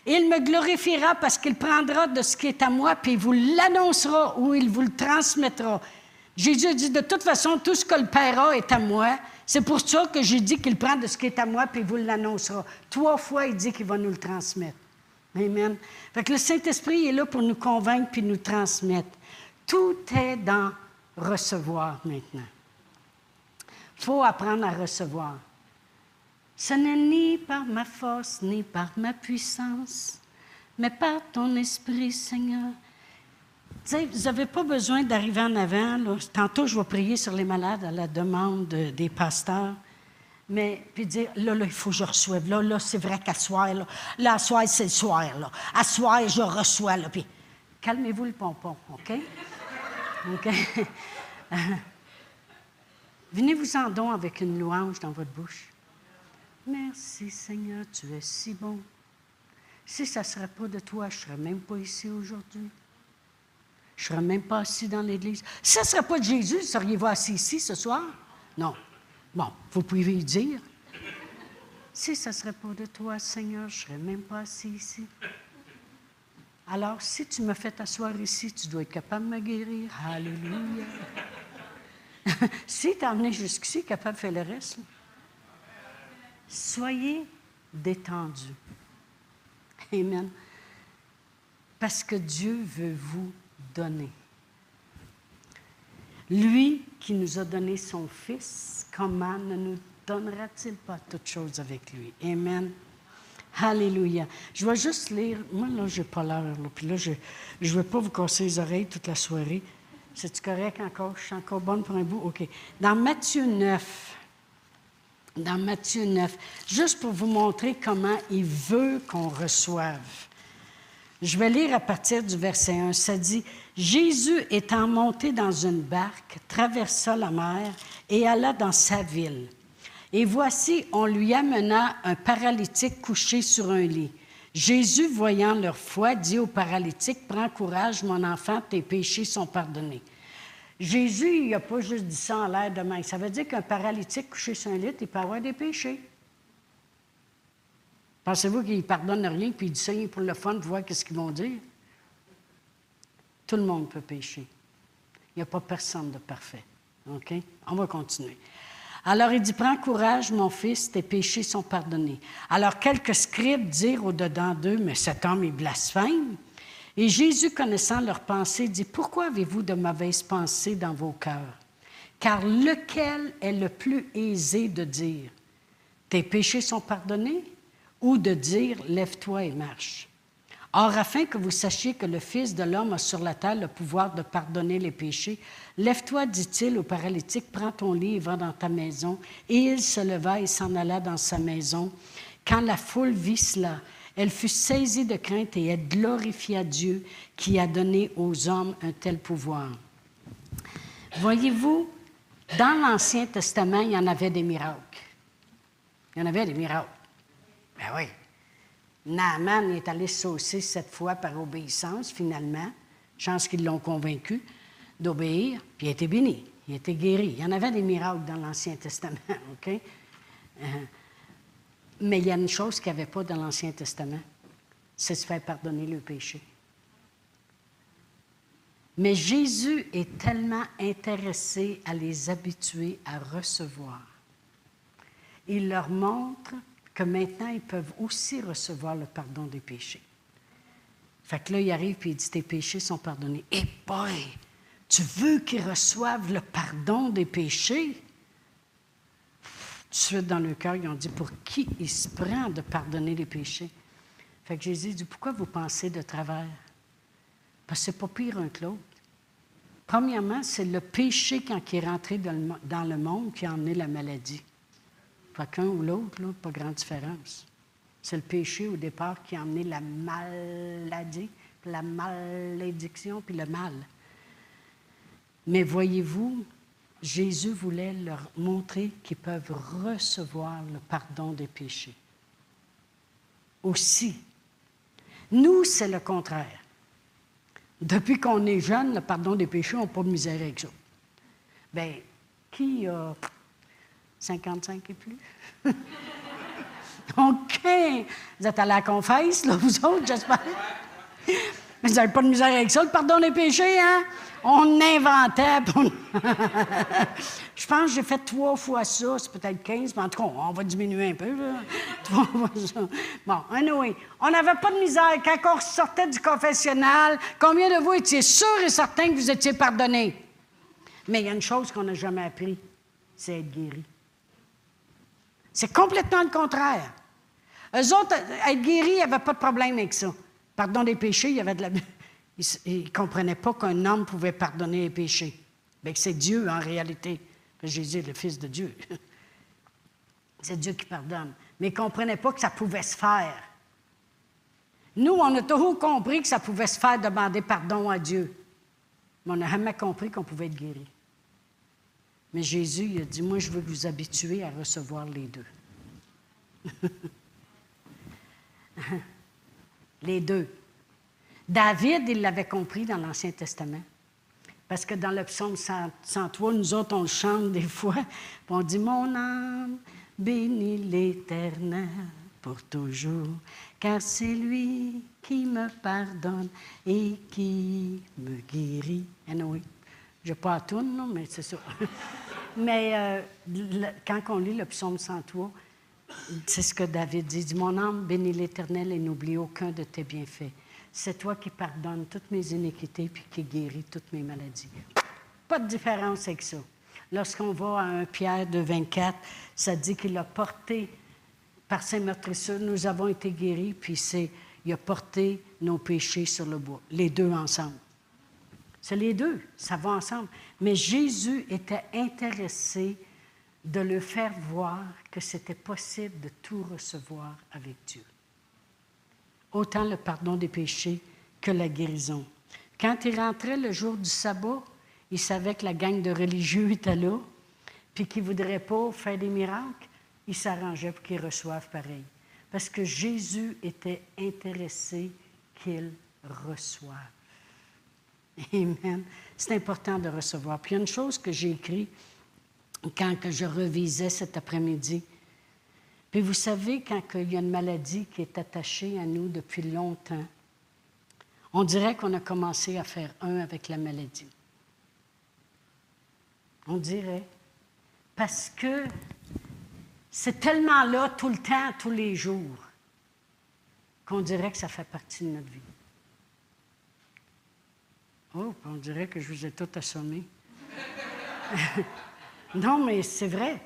Il me glorifiera parce qu'il prendra de ce qui est à moi, puis il vous l'annoncera ou il vous le transmettra. Jésus dit, de toute façon, tout ce que le Père a est à moi. C'est pour ça que j'ai dit qu'il prend de ce qui est à moi, puis il vous l'annoncera. Trois fois, il dit qu'il va nous le transmettre. Amen. Fait que le Saint-Esprit est là pour nous convaincre puis nous transmettre. Tout est dans recevoir maintenant. Il faut apprendre à recevoir. Ce n'est ni par ma force, ni par ma puissance, mais par ton esprit, Seigneur. vous n'avez pas besoin d'arriver en avant. Tantôt, je vais prier sur les malades à la demande des pasteurs. Mais puis dire, là, là, il faut que je reçoive. Là, là, c'est vrai qu'à soir, là, là, à soir, c'est le soir. Là. À soir, je reçois. Là. Puis, calmez-vous le pompon, OK? OK? Venez-vous en don avec une louange dans votre bouche. Merci Seigneur, tu es si bon. Si ça ne serait pas de toi, je ne serais même pas ici aujourd'hui. je ne serais même pas assis dans l'église. Si ça ne serait pas de Jésus, seriez-vous assis ici ce soir? Non. Bon, vous pouvez y dire. Si ça ne serait pas de toi, Seigneur, je ne serais même pas assis ici. Alors, si tu me fais t'asseoir ici, tu dois être capable de me guérir. Alléluia. si tu as amené jusqu'ici, capable de faire le reste. Soyez détendus. Amen. Parce que Dieu veut vous donner. Lui qui nous a donné son Fils, comment ne nous donnera-t-il pas toutes choses avec lui? Amen. Alléluia. Je vais juste lire. Moi, là, je n'ai pas l'heure. Puis là, je ne veux pas vous casser les oreilles toute la soirée. C'est-tu correct encore? Je suis encore bonne pour un bout? OK. Dans Matthieu 9, dans Matthieu 9, juste pour vous montrer comment il veut qu'on reçoive. Je vais lire à partir du verset 1. Ça dit Jésus étant monté dans une barque, traversa la mer et alla dans sa ville. Et voici, on lui amena un paralytique couché sur un lit. Jésus, voyant leur foi, dit au paralytique, Prends courage, mon enfant, tes péchés sont pardonnés. Jésus, il n'a pas juste dit ça en l'air de main. Ça veut dire qu'un paralytique couché sur un lit, il peut avoir des péchés. Pensez-vous qu'il ne pardonne rien, puis il dit ça pour le fun, pour voir ce qu'ils vont dire? Tout le monde peut pécher. Il n'y a pas personne de parfait. OK? On va continuer. Alors il dit, prends courage, mon fils, tes péchés sont pardonnés. Alors quelques scribes dirent au-dedans d'eux, mais cet homme est blasphème. Et Jésus, connaissant leurs pensées, dit, pourquoi avez-vous de mauvaises pensées dans vos cœurs? Car lequel est le plus aisé de dire, tes péchés sont pardonnés, ou de dire, lève-toi et marche? Or, afin que vous sachiez que le Fils de l'homme a sur la terre le pouvoir de pardonner les péchés, lève-toi, dit-il au paralytique, prends ton lit et va dans ta maison. Et il se leva et s'en alla dans sa maison. Quand la foule vit cela, elle fut saisie de crainte et elle glorifia Dieu qui a donné aux hommes un tel pouvoir. Voyez-vous, dans l'Ancien Testament, il y en avait des miracles. Il y en avait des miracles. Ben oui. Naaman est allé saucer cette fois par obéissance, finalement. Chance qu'ils l'ont convaincu d'obéir, puis il a été béni, il a été guéri. Il y en avait des miracles dans l'Ancien Testament, OK? Euh, mais il y a une chose qu'il n'y avait pas dans l'Ancien Testament, c'est se faire pardonner le péché. Mais Jésus est tellement intéressé à les habituer à recevoir. Il leur montre que maintenant, ils peuvent aussi recevoir le pardon des péchés. Fait que là, il arrive et il dit, tes péchés sont pardonnés. Et boy, tu veux qu'ils reçoivent le pardon des péchés? De suite dans le cœur, ils ont dit, pour qui il se prend de pardonner les péchés? Fait que Jésus dit, pourquoi vous pensez de travers? Parce que c'est pas pire un que l'autre. Premièrement, c'est le péché quand il est rentré dans le monde qui a emmené la maladie. Qu'un ou l'autre, pas grande différence. C'est le péché au départ qui a amené la maladie, la malédiction, puis le mal. Mais voyez-vous, Jésus voulait leur montrer qu'ils peuvent recevoir le pardon des péchés. Aussi. Nous, c'est le contraire. Depuis qu'on est jeune, le pardon des péchés, on n'a pas de misère avec ça. Bien, qui a 55 et plus? OK. Vous êtes à la confesse, là, vous autres, j'espère. Mais vous n'avez pas de misère avec ça, le pardon des péchés, hein? On inventait. Je pense que j'ai fait trois fois ça, c'est peut-être 15, mais en tout cas, on va diminuer un peu. Là. Trois fois ça. Bon, anyway, on n'avait pas de misère. Quand on sortait du confessionnal, combien de vous étiez sûrs et certains que vous étiez pardonnés? Mais il y a une chose qu'on n'a jamais appris, c'est être guéri. C'est complètement le contraire. Eux autres, être guéris, il n'y avait pas de problème avec ça. Pardon des péchés, il y avait de la. Ils ne comprenaient pas qu'un homme pouvait pardonner les péchés. Mais c'est Dieu en réalité. Jésus est le Fils de Dieu. C'est Dieu qui pardonne. Mais ils ne comprenaient pas que ça pouvait se faire. Nous, on a toujours compris que ça pouvait se faire demander pardon à Dieu. Mais on n'a jamais compris qu'on pouvait être guéri. Mais Jésus, il a dit, moi, je veux vous habituer à recevoir les deux. les deux. David, il l'avait compris dans l'Ancien Testament. Parce que dans le psaume 103, nous autres, on le chante des fois. On dit Mon âme bénit l'Éternel pour toujours, car c'est lui qui me pardonne et qui me guérit. Anyway, je pas à tout, non, mais c'est ça. mais euh, quand on lit le psaume 103, c'est ce que David dit. Dit, Mon âme bénit l'Éternel et n'oublie aucun de tes bienfaits. C'est toi qui pardonnes toutes mes iniquités puis qui guéris toutes mes maladies. Pas de différence avec ça. Lorsqu'on va à 1 Pierre de 24, ça dit qu'il a porté, par ses meurtrissures, nous avons été guéris, puis c'est, il a porté nos péchés sur le bois. Les deux ensemble. C'est les deux, ça va ensemble. Mais Jésus était intéressé de le faire voir que c'était possible de tout recevoir avec Dieu. Autant le pardon des péchés que la guérison. Quand il rentrait le jour du sabbat, il savait que la gang de religieux était là, puis qu'ils ne voudraient pas faire des miracles, il s'arrangeait pour qu'ils reçoivent pareil. Parce que Jésus était intéressé qu'ils reçoivent. Amen. C'est important de recevoir. Puis il y a une chose que j'ai écrite quand que je revisais cet après-midi. Puis vous savez, quand il y a une maladie qui est attachée à nous depuis longtemps, on dirait qu'on a commencé à faire un avec la maladie. On dirait. Parce que c'est tellement là tout le temps, tous les jours, qu'on dirait que ça fait partie de notre vie. Oh, on dirait que je vous ai tout assommé. non, mais c'est vrai.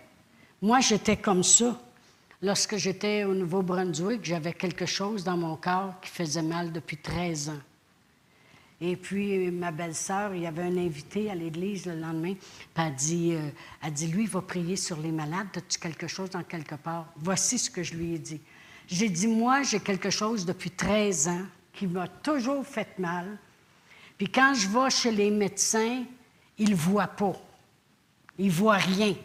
Moi, j'étais comme ça. Lorsque j'étais au Nouveau-Brunswick, j'avais quelque chose dans mon corps qui faisait mal depuis 13 ans. Et puis, ma belle-sœur, il y avait un invité à l'église le lendemain, puis elle dit, euh, dit, lui, il va prier sur les malades. As-tu quelque chose dans quelque part? Voici ce que je lui ai dit. J'ai dit, moi, j'ai quelque chose depuis 13 ans qui m'a toujours fait mal. Puis quand je vais chez les médecins, ils ne voient pas. Ils ne voient rien.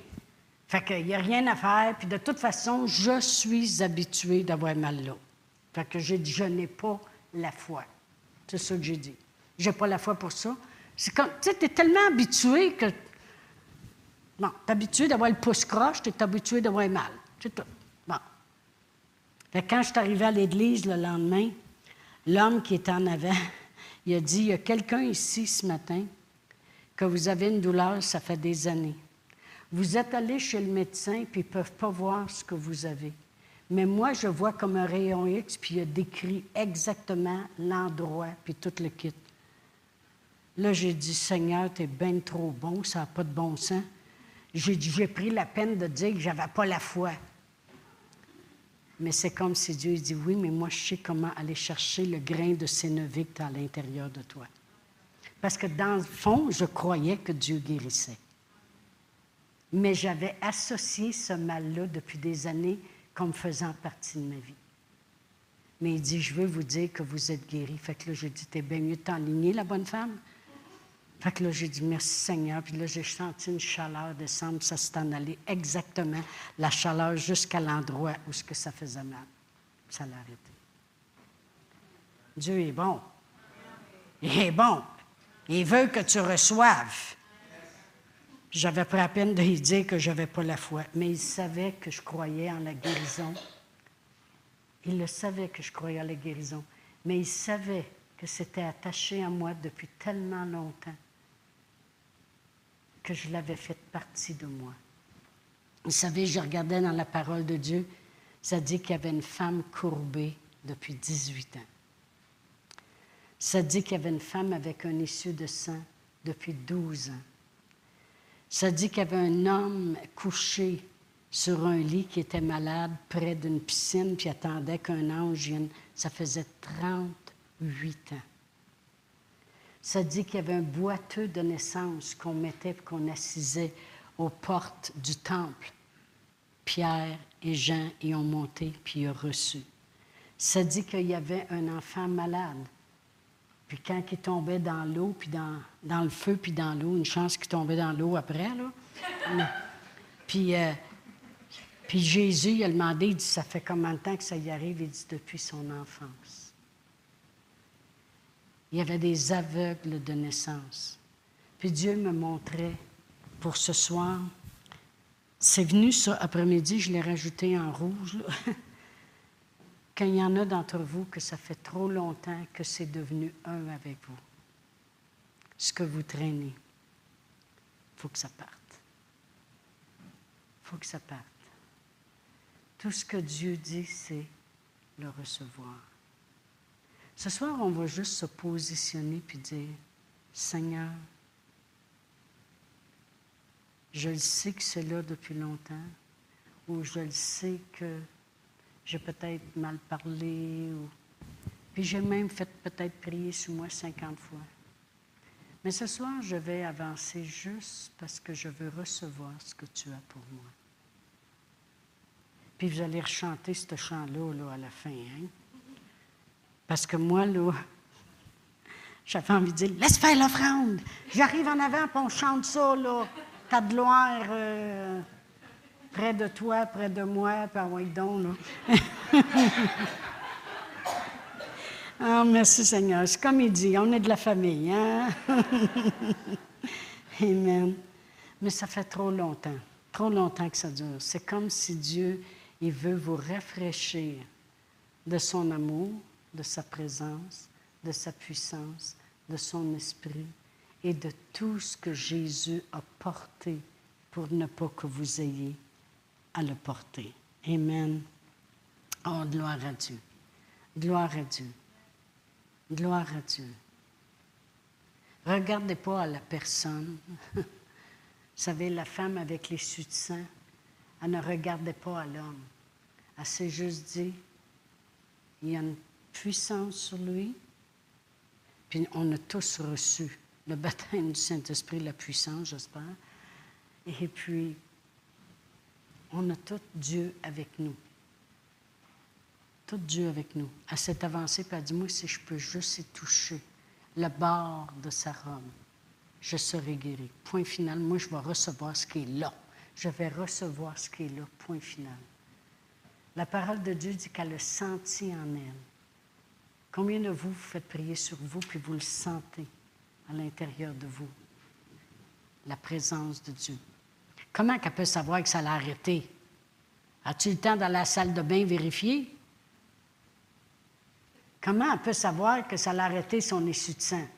Fait qu'il n'y a rien à faire. Puis de toute façon, je suis habituée d'avoir mal là. Fait que j'ai dit, je n'ai pas la foi. C'est ça que j'ai dit. Je n'ai pas la foi pour ça. C'est comme, tu sais, tu es tellement habitué que. Bon, tu es habitué d'avoir le pouce croche, tu es habitué d'avoir mal. C'est tout. Bon. Fait que quand je suis arrivée à l'église le lendemain, l'homme qui était en avant, il a dit Il y a quelqu'un ici ce matin que vous avez une douleur, ça fait des années. Vous êtes allé chez le médecin, puis ils ne peuvent pas voir ce que vous avez. Mais moi, je vois comme un rayon X, puis il a décrit exactement l'endroit, puis tout le kit. Là, j'ai dit, Seigneur, tu es bien trop bon, ça n'a pas de bon sens. J'ai pris la peine de dire que je n'avais pas la foi. Mais c'est comme si Dieu dit, oui, mais moi, je sais comment aller chercher le grain de sénévé que tu à l'intérieur de toi. Parce que dans le fond, je croyais que Dieu guérissait. Mais j'avais associé ce mal-là depuis des années comme faisant partie de ma vie. Mais il dit, je veux vous dire que vous êtes guéri. Fait que là, j'ai dit, t'es bien mieux de t'enligner, la bonne femme. Fait que là, j'ai dit, merci Seigneur. Puis là, j'ai senti une chaleur descendre, ça s'est en allé exactement, la chaleur jusqu'à l'endroit où ce que ça faisait mal. Ça l'a arrêté. Dieu est bon. Il est bon. Il veut que tu reçoives. J'avais pris la peine de lui dire que je n'avais pas la foi, mais il savait que je croyais en la guérison. Il le savait que je croyais en la guérison, mais il savait que c'était attaché à moi depuis tellement longtemps que je l'avais fait partie de moi. Vous savez, je regardais dans la parole de Dieu, ça dit qu'il y avait une femme courbée depuis 18 ans. Ça dit qu'il y avait une femme avec un issue de sang depuis 12 ans. Ça dit qu'il y avait un homme couché sur un lit qui était malade près d'une piscine puis attendait qu'un ange vienne. Ça faisait 38 ans. Ça dit qu'il y avait un boiteux de naissance qu'on mettait et qu'on assisait aux portes du temple. Pierre et Jean y ont monté puis y ont reçu. Ça dit qu'il y avait un enfant malade. Puis quand il tombait dans l'eau, puis dans, le feu, puis dans l'eau, une chance qu'il tombait dans l'eau après, là. Euh, puis Jésus, il a demandé, il dit, ça fait combien de temps que ça y arrive? Il dit, depuis son enfance. Il y avait des aveugles de naissance. Puis Dieu me montrait pour ce soir. C'est venu ça après-midi, je l'ai rajouté en rouge. Quand il y en a d'entre vous que ça fait trop longtemps que c'est devenu un avec vous, ce que vous traînez, il faut que ça parte. Il faut que ça parte. Tout ce que Dieu dit, c'est le recevoir. Ce soir, on va juste se positionner puis dire, Seigneur, je le sais que c'est là depuis longtemps, ou je le sais que j'ai peut-être mal parlé, ou... puis j'ai même fait peut-être prier sur moi 50 fois. Mais ce soir, je vais avancer juste parce que je veux recevoir ce que tu as pour moi. Puis vous allez rechanter ce chant-là là, à la fin. Hein? Parce que moi, là, j'avais envie de dire Laisse faire l'offrande. J'arrive en avant, puis on chante ça, là. Ta gloire près de toi, près de moi, puis envoie donc, là. Ah, merci Seigneur. C'est comme il dit, on est de la famille, hein? Amen. Mais ça fait trop longtemps, trop longtemps que ça dure. C'est comme si Dieu, il veut vous rafraîchir de son amour, de sa présence, de sa puissance, de son esprit et de tout ce que Jésus a porté pour ne pas que vous ayez à le porter. Amen. Oh, gloire à Dieu. Gloire à Dieu. Gloire à Dieu. Regardez pas à la personne. Vous savez, la femme avec les suies de sang, elle ne regardait pas à l'homme. Elle s'est juste dit, il y a une puissance sur lui, puis on a tous reçu le baptême du Saint-Esprit, la puissance, j'espère. Et puis, on a tout Dieu avec nous. Tout Dieu avec nous. À cette avancée, puis elle dit, moi, si je peux juste y toucher le bord de sa robe, je serai guéri. Point final, moi, je vais recevoir ce qui est là. Je vais recevoir ce qui est là. Point final. La parole de Dieu dit qu'elle le sentit en elle. Combien de vous, vous faites prier sur vous, puis vous le sentez à l'intérieur de vous? La présence de Dieu. Comment qu'elle peut savoir que ça l'a arrêté? As-tu le temps dans la salle de bain vérifier? Comment elle peut savoir que ça l'a arrêté son issue de sang?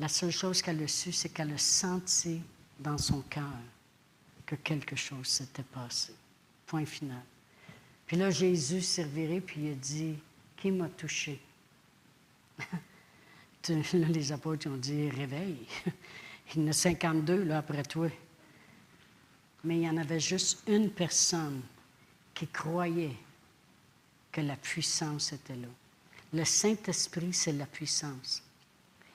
La seule chose qu'elle a su, c'est qu'elle a senti dans son cœur que quelque chose s'était passé. Point final. Puis là, Jésus s'est reviré, puis il a dit Qui m'a touché Les apôtres ont dit Réveille. Il y en a 52 là, après toi. Mais il y en avait juste une personne qui croyait que la puissance était là. Le Saint-Esprit, c'est la puissance.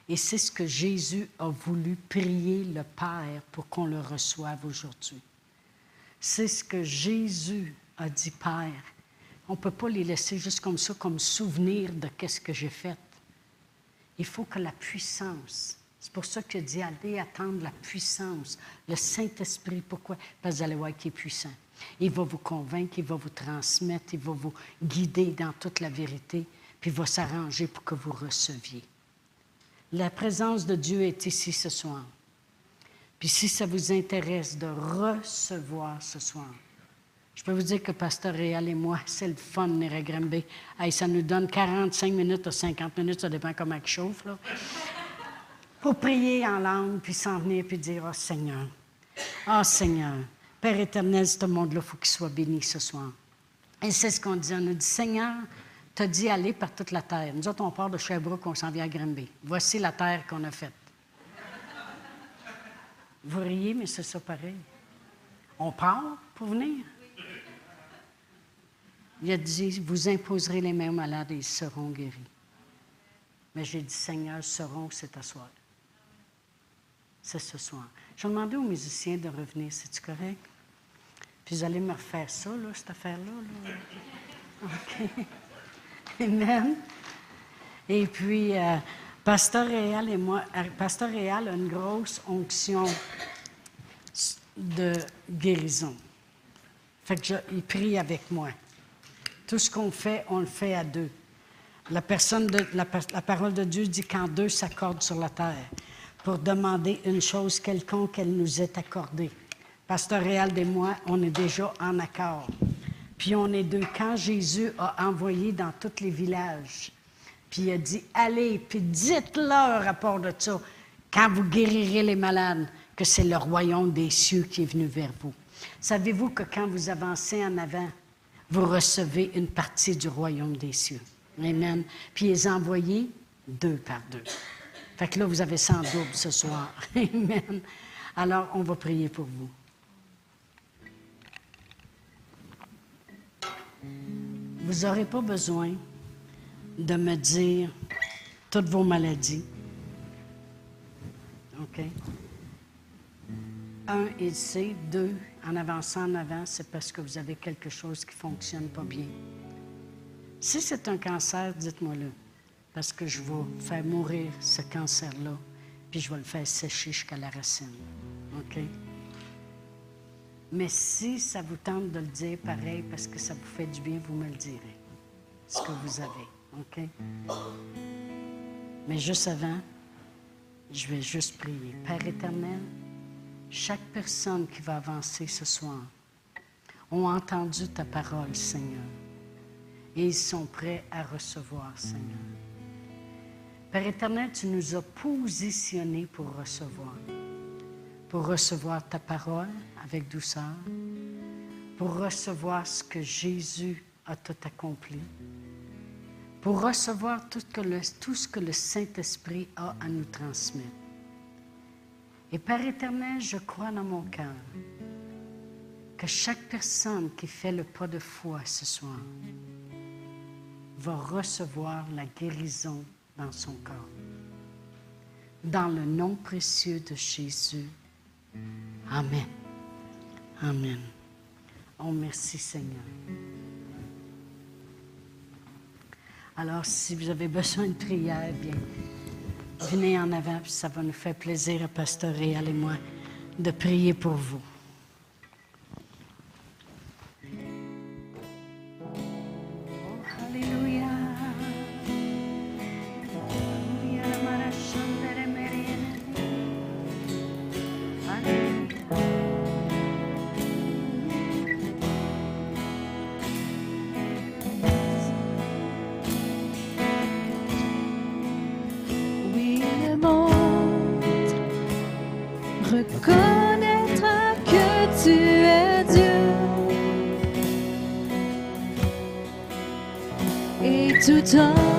Et c'est ce que Jésus a voulu prier le Père pour qu'on le reçoive aujourd'hui. C'est ce que Jésus a dit, Père. On ne peut pas les laisser juste comme ça, comme souvenir de qu'est-ce que j'ai fait. Il faut que la puissance, c'est pour ça qu'il dit, allez attendre la puissance, le Saint-Esprit. Pourquoi? Parce que vous allez voir qu'il est puissant. Il va vous convaincre, il va vous transmettre, il va vous guider dans toute la vérité, puis il va s'arranger pour que vous receviez. La présence de Dieu est ici ce soir. Puis si ça vous intéresse de recevoir ce soir, je peux vous dire que Pasteur Réal et moi, c'est le fun, les Granby. Hey, ça nous donne 45 minutes ou 50 minutes, ça dépend comment il chauffe, là, pour prier en langue, puis s'en venir, puis dire, oh Seigneur, oh Seigneur, Père éternel, ce monde-là, il faut qu'il soit béni ce soir. Et c'est ce qu'on dit. On a dit, Seigneur, tu as dit aller par toute la terre. Nous autres, on part de Sherbrooke, on s'en vient à Granby. Voici la terre qu'on a faite. Vous riez, mais c'est ça pareil. On part pour venir. Il a dit, vous imposerez les mains aux malades et ils seront guéris. Mais j'ai dit, Seigneur, seront, c'est à soir. C'est ce soir. Je vais demander aux musiciens de revenir, c'est-tu correct? Puis vous allez me refaire ça, là, cette affaire-là. Là. OK. Amen. Et puis, euh, Pasteur Réal et moi, euh, Pasteur Réal a une grosse onction de guérison. Fait que il prie avec moi. Tout ce qu'on fait, on le fait à deux. La, parole de Dieu dit quand deux s'accordent sur la terre pour demander une chose quelconque, elle nous est accordée. Pasteur Réal et moi, on est déjà en accord. Puis on est deux. Quand Jésus a envoyé dans tous les villages, puis il a dit, allez, puis dites-leur à rapport de ça, quand vous guérirez les malades, que c'est le royaume des cieux qui est venu vers vous. Savez-vous que quand vous avancez en avant, vous recevez une partie du royaume des cieux. Amen. Puis ont envoyé deux par deux. Fait que là, vous avez 100 double ce soir. Amen. Alors, on va prier pour vous. Vous n'aurez pas besoin de me dire toutes vos maladies. OK? Un, il sait. Deux, en avançant en avant, c'est parce que vous avez quelque chose qui ne fonctionne pas bien. Si c'est un cancer, dites-moi-le, parce que je vais faire mourir ce cancer-là, puis je vais le faire sécher jusqu'à la racine. OK? Mais si ça vous tente de le dire pareil, parce que ça vous fait du bien, vous me le direz, ce que vous avez. OK? Mais juste avant, je vais juste prier. Père éternel, chaque personne qui va avancer ce soir ont entendu ta parole, Seigneur, et ils sont prêts à recevoir, Seigneur. Père éternel, tu nous as positionnés pour recevoir, pour recevoir ta parole avec douceur, pour recevoir ce que Jésus a tout accompli, pour recevoir tout, ce que le Saint-Esprit a à nous transmettre. Et Père éternel, je crois dans mon cœur que chaque personne qui fait le pas de foi ce soir va recevoir la guérison dans son corps. Dans le nom précieux de Jésus. Amen. Amen. Oh, merci Seigneur. Alors, si vous avez besoin de prière, bien, venez en avant, puis ça va nous faire plaisir à Pasteur Réal et moi de prier pour vous. Reconnaîtra que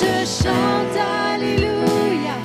je chante Alléluia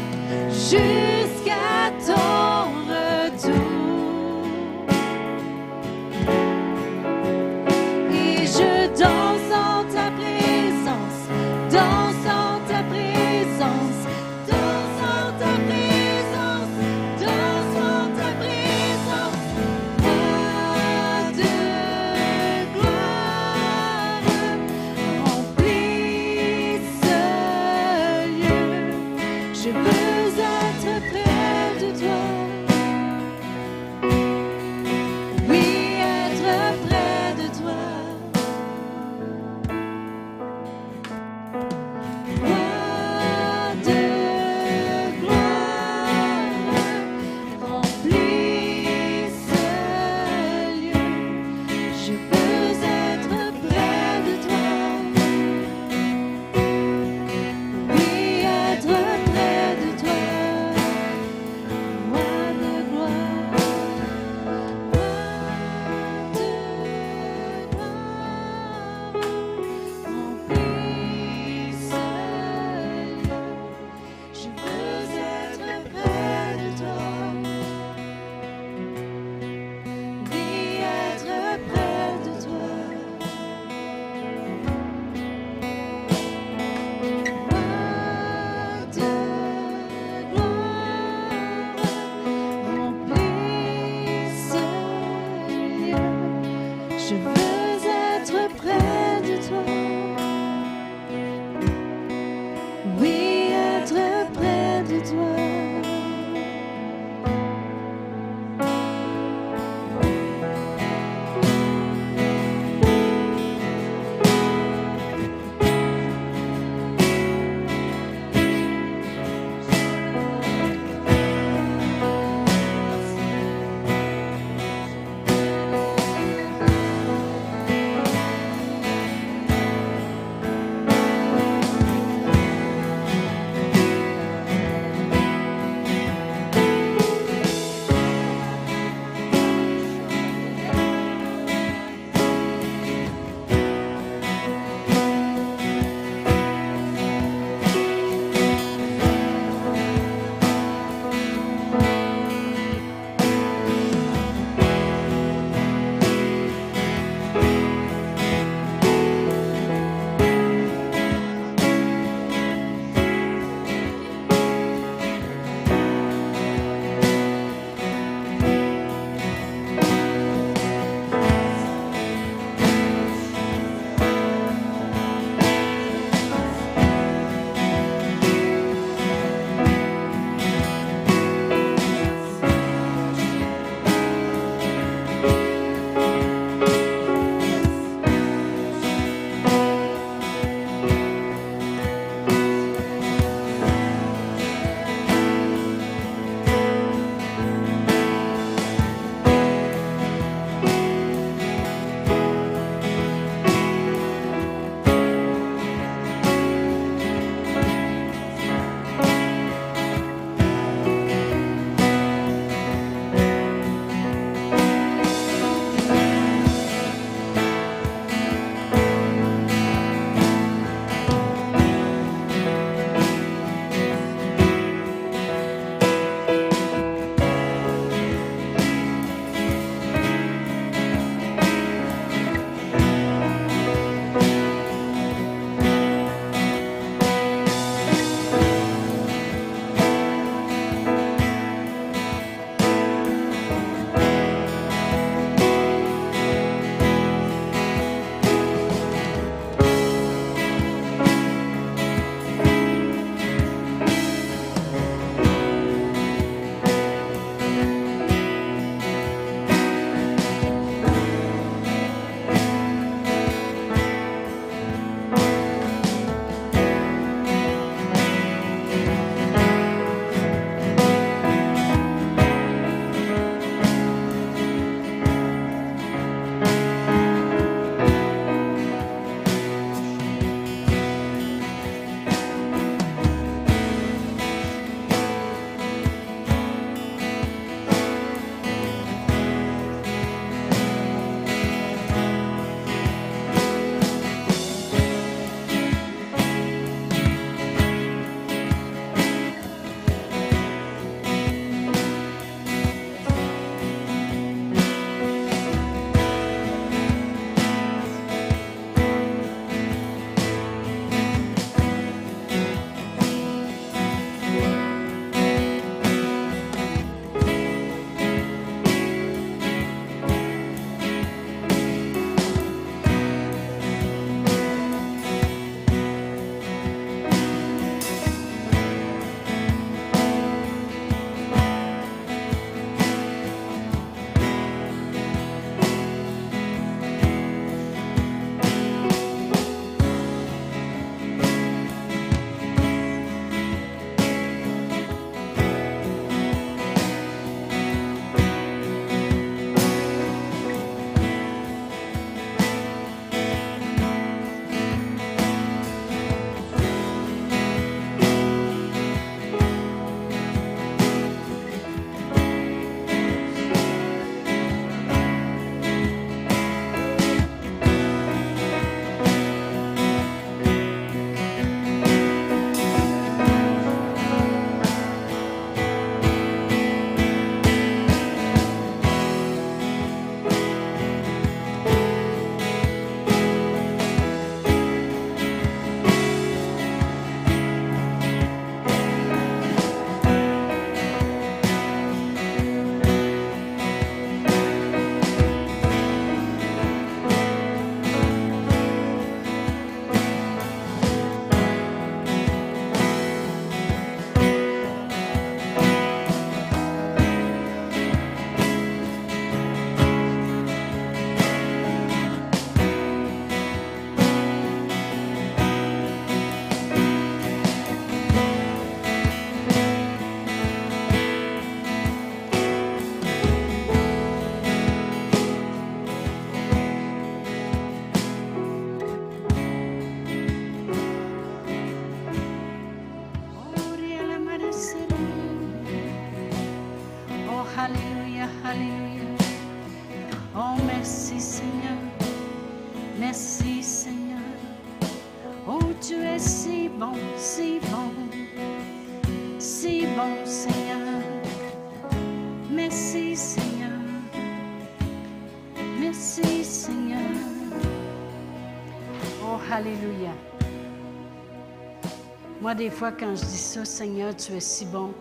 des fois, quand je dis ça, Seigneur, tu es si bon,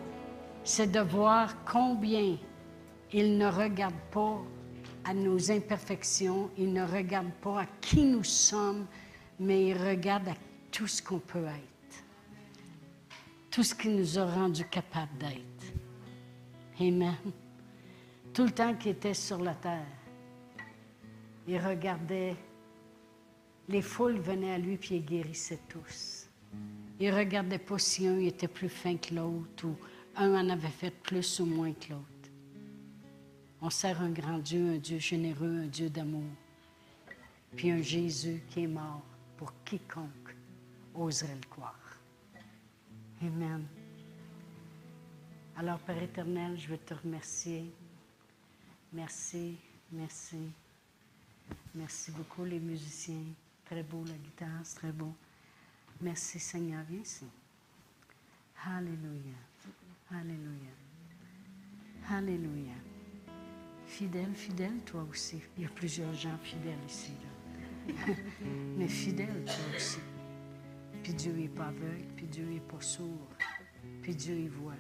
c'est de voir combien il ne regarde pas à nos imperfections, il ne regarde pas à qui nous sommes, mais il regarde à tout ce qu'on peut être, tout ce qui nous a rendu capables d'être. Amen. Tout le temps qu'il était sur la terre, il regardait, les foules venaient à lui puis il guérissait tous. Il ne regardait pas si un était plus fin que l'autre ou un en avait fait plus ou moins que l'autre. On sert un grand Dieu, un Dieu généreux, un Dieu d'amour. Puis un Jésus qui est mort pour quiconque oserait le croire. Amen. Alors, Père éternel, je veux te remercier. Merci, merci. Merci beaucoup, les musiciens. Très beau, la guitare, c'est très beau. Merci, Seigneur. Viens ici. Alléluia. Alléluia. Alléluia. Fidèle, fidèle, toi aussi. Il y a plusieurs gens fidèles ici. Mais fidèle, toi aussi. Puis Dieu n'est pas aveugle, puis Dieu n'est pas sourd, puis Dieu y voit.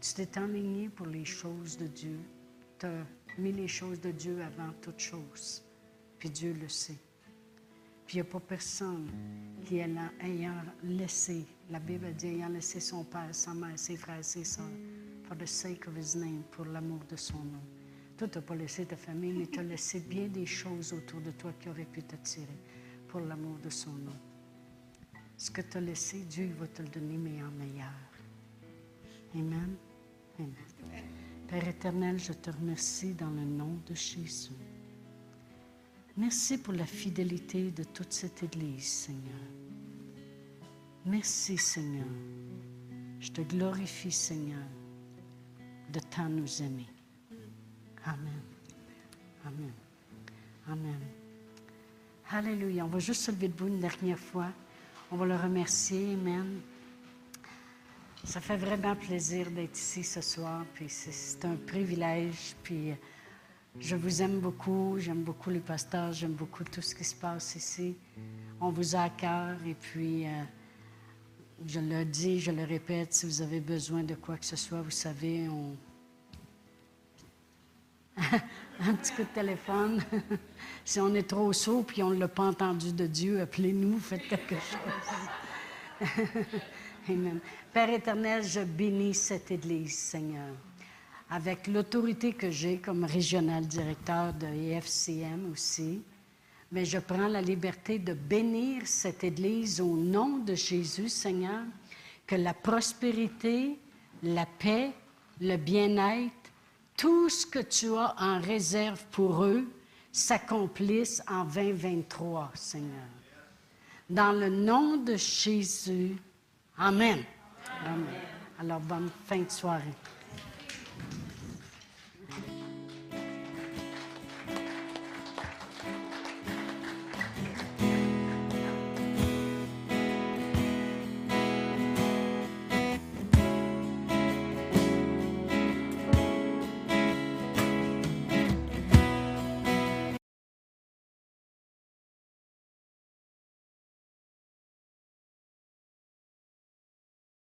Tu t'es enligné pour les choses de Dieu. Tu as mis les choses de Dieu avant toutes choses. Puis Dieu le sait. Puis il n'y a pas personne qui, ayant laissé, la Bible dit, ayant laissé son père, sa mère, ses frères, ses soeurs, for the sake of his name, pour l'amour de son nom. Toi, tu n'as pas laissé ta famille, mais tu as laissé bien des choses autour de toi qui auraient pu t'attirer pour l'amour de son nom. Ce que tu as laissé, Dieu va te le donner, mais en meilleur. Amen. Amen. Père éternel, je te remercie dans le nom de Jésus. Merci pour la fidélité de toute cette Église, Seigneur. Merci, Seigneur. Je te glorifie, Seigneur, de tant nous aimer. Amen. Amen. Amen. Alléluia. On va juste se lever debout une dernière fois. On va le remercier. Amen. Ça fait vraiment plaisir d'être ici ce soir. Puis c'est un privilège. Puis je vous aime beaucoup. J'aime beaucoup les pasteurs. J'aime beaucoup tout ce qui se passe ici. On vous a à cœur. Et puis, euh, je le dis, je le répète, si vous avez besoin de quoi que ce soit, vous savez, on, un petit coup de téléphone. si on est trop sourd puis on ne l'a pas entendu de Dieu, appelez-nous, faites quelque chose. Amen. Père éternel, je bénis cette Église, Seigneur. Avec l'autorité que j'ai comme régional directeur de EFCM aussi, mais je prends la liberté de bénir cette Église au nom de Jésus, Seigneur, que la prospérité, la paix, le bien-être, tout ce que tu as en réserve pour eux s'accomplisse en 2023, Seigneur. Dans le nom de Jésus, Amen. Amen. Alors, bonne fin de soirée.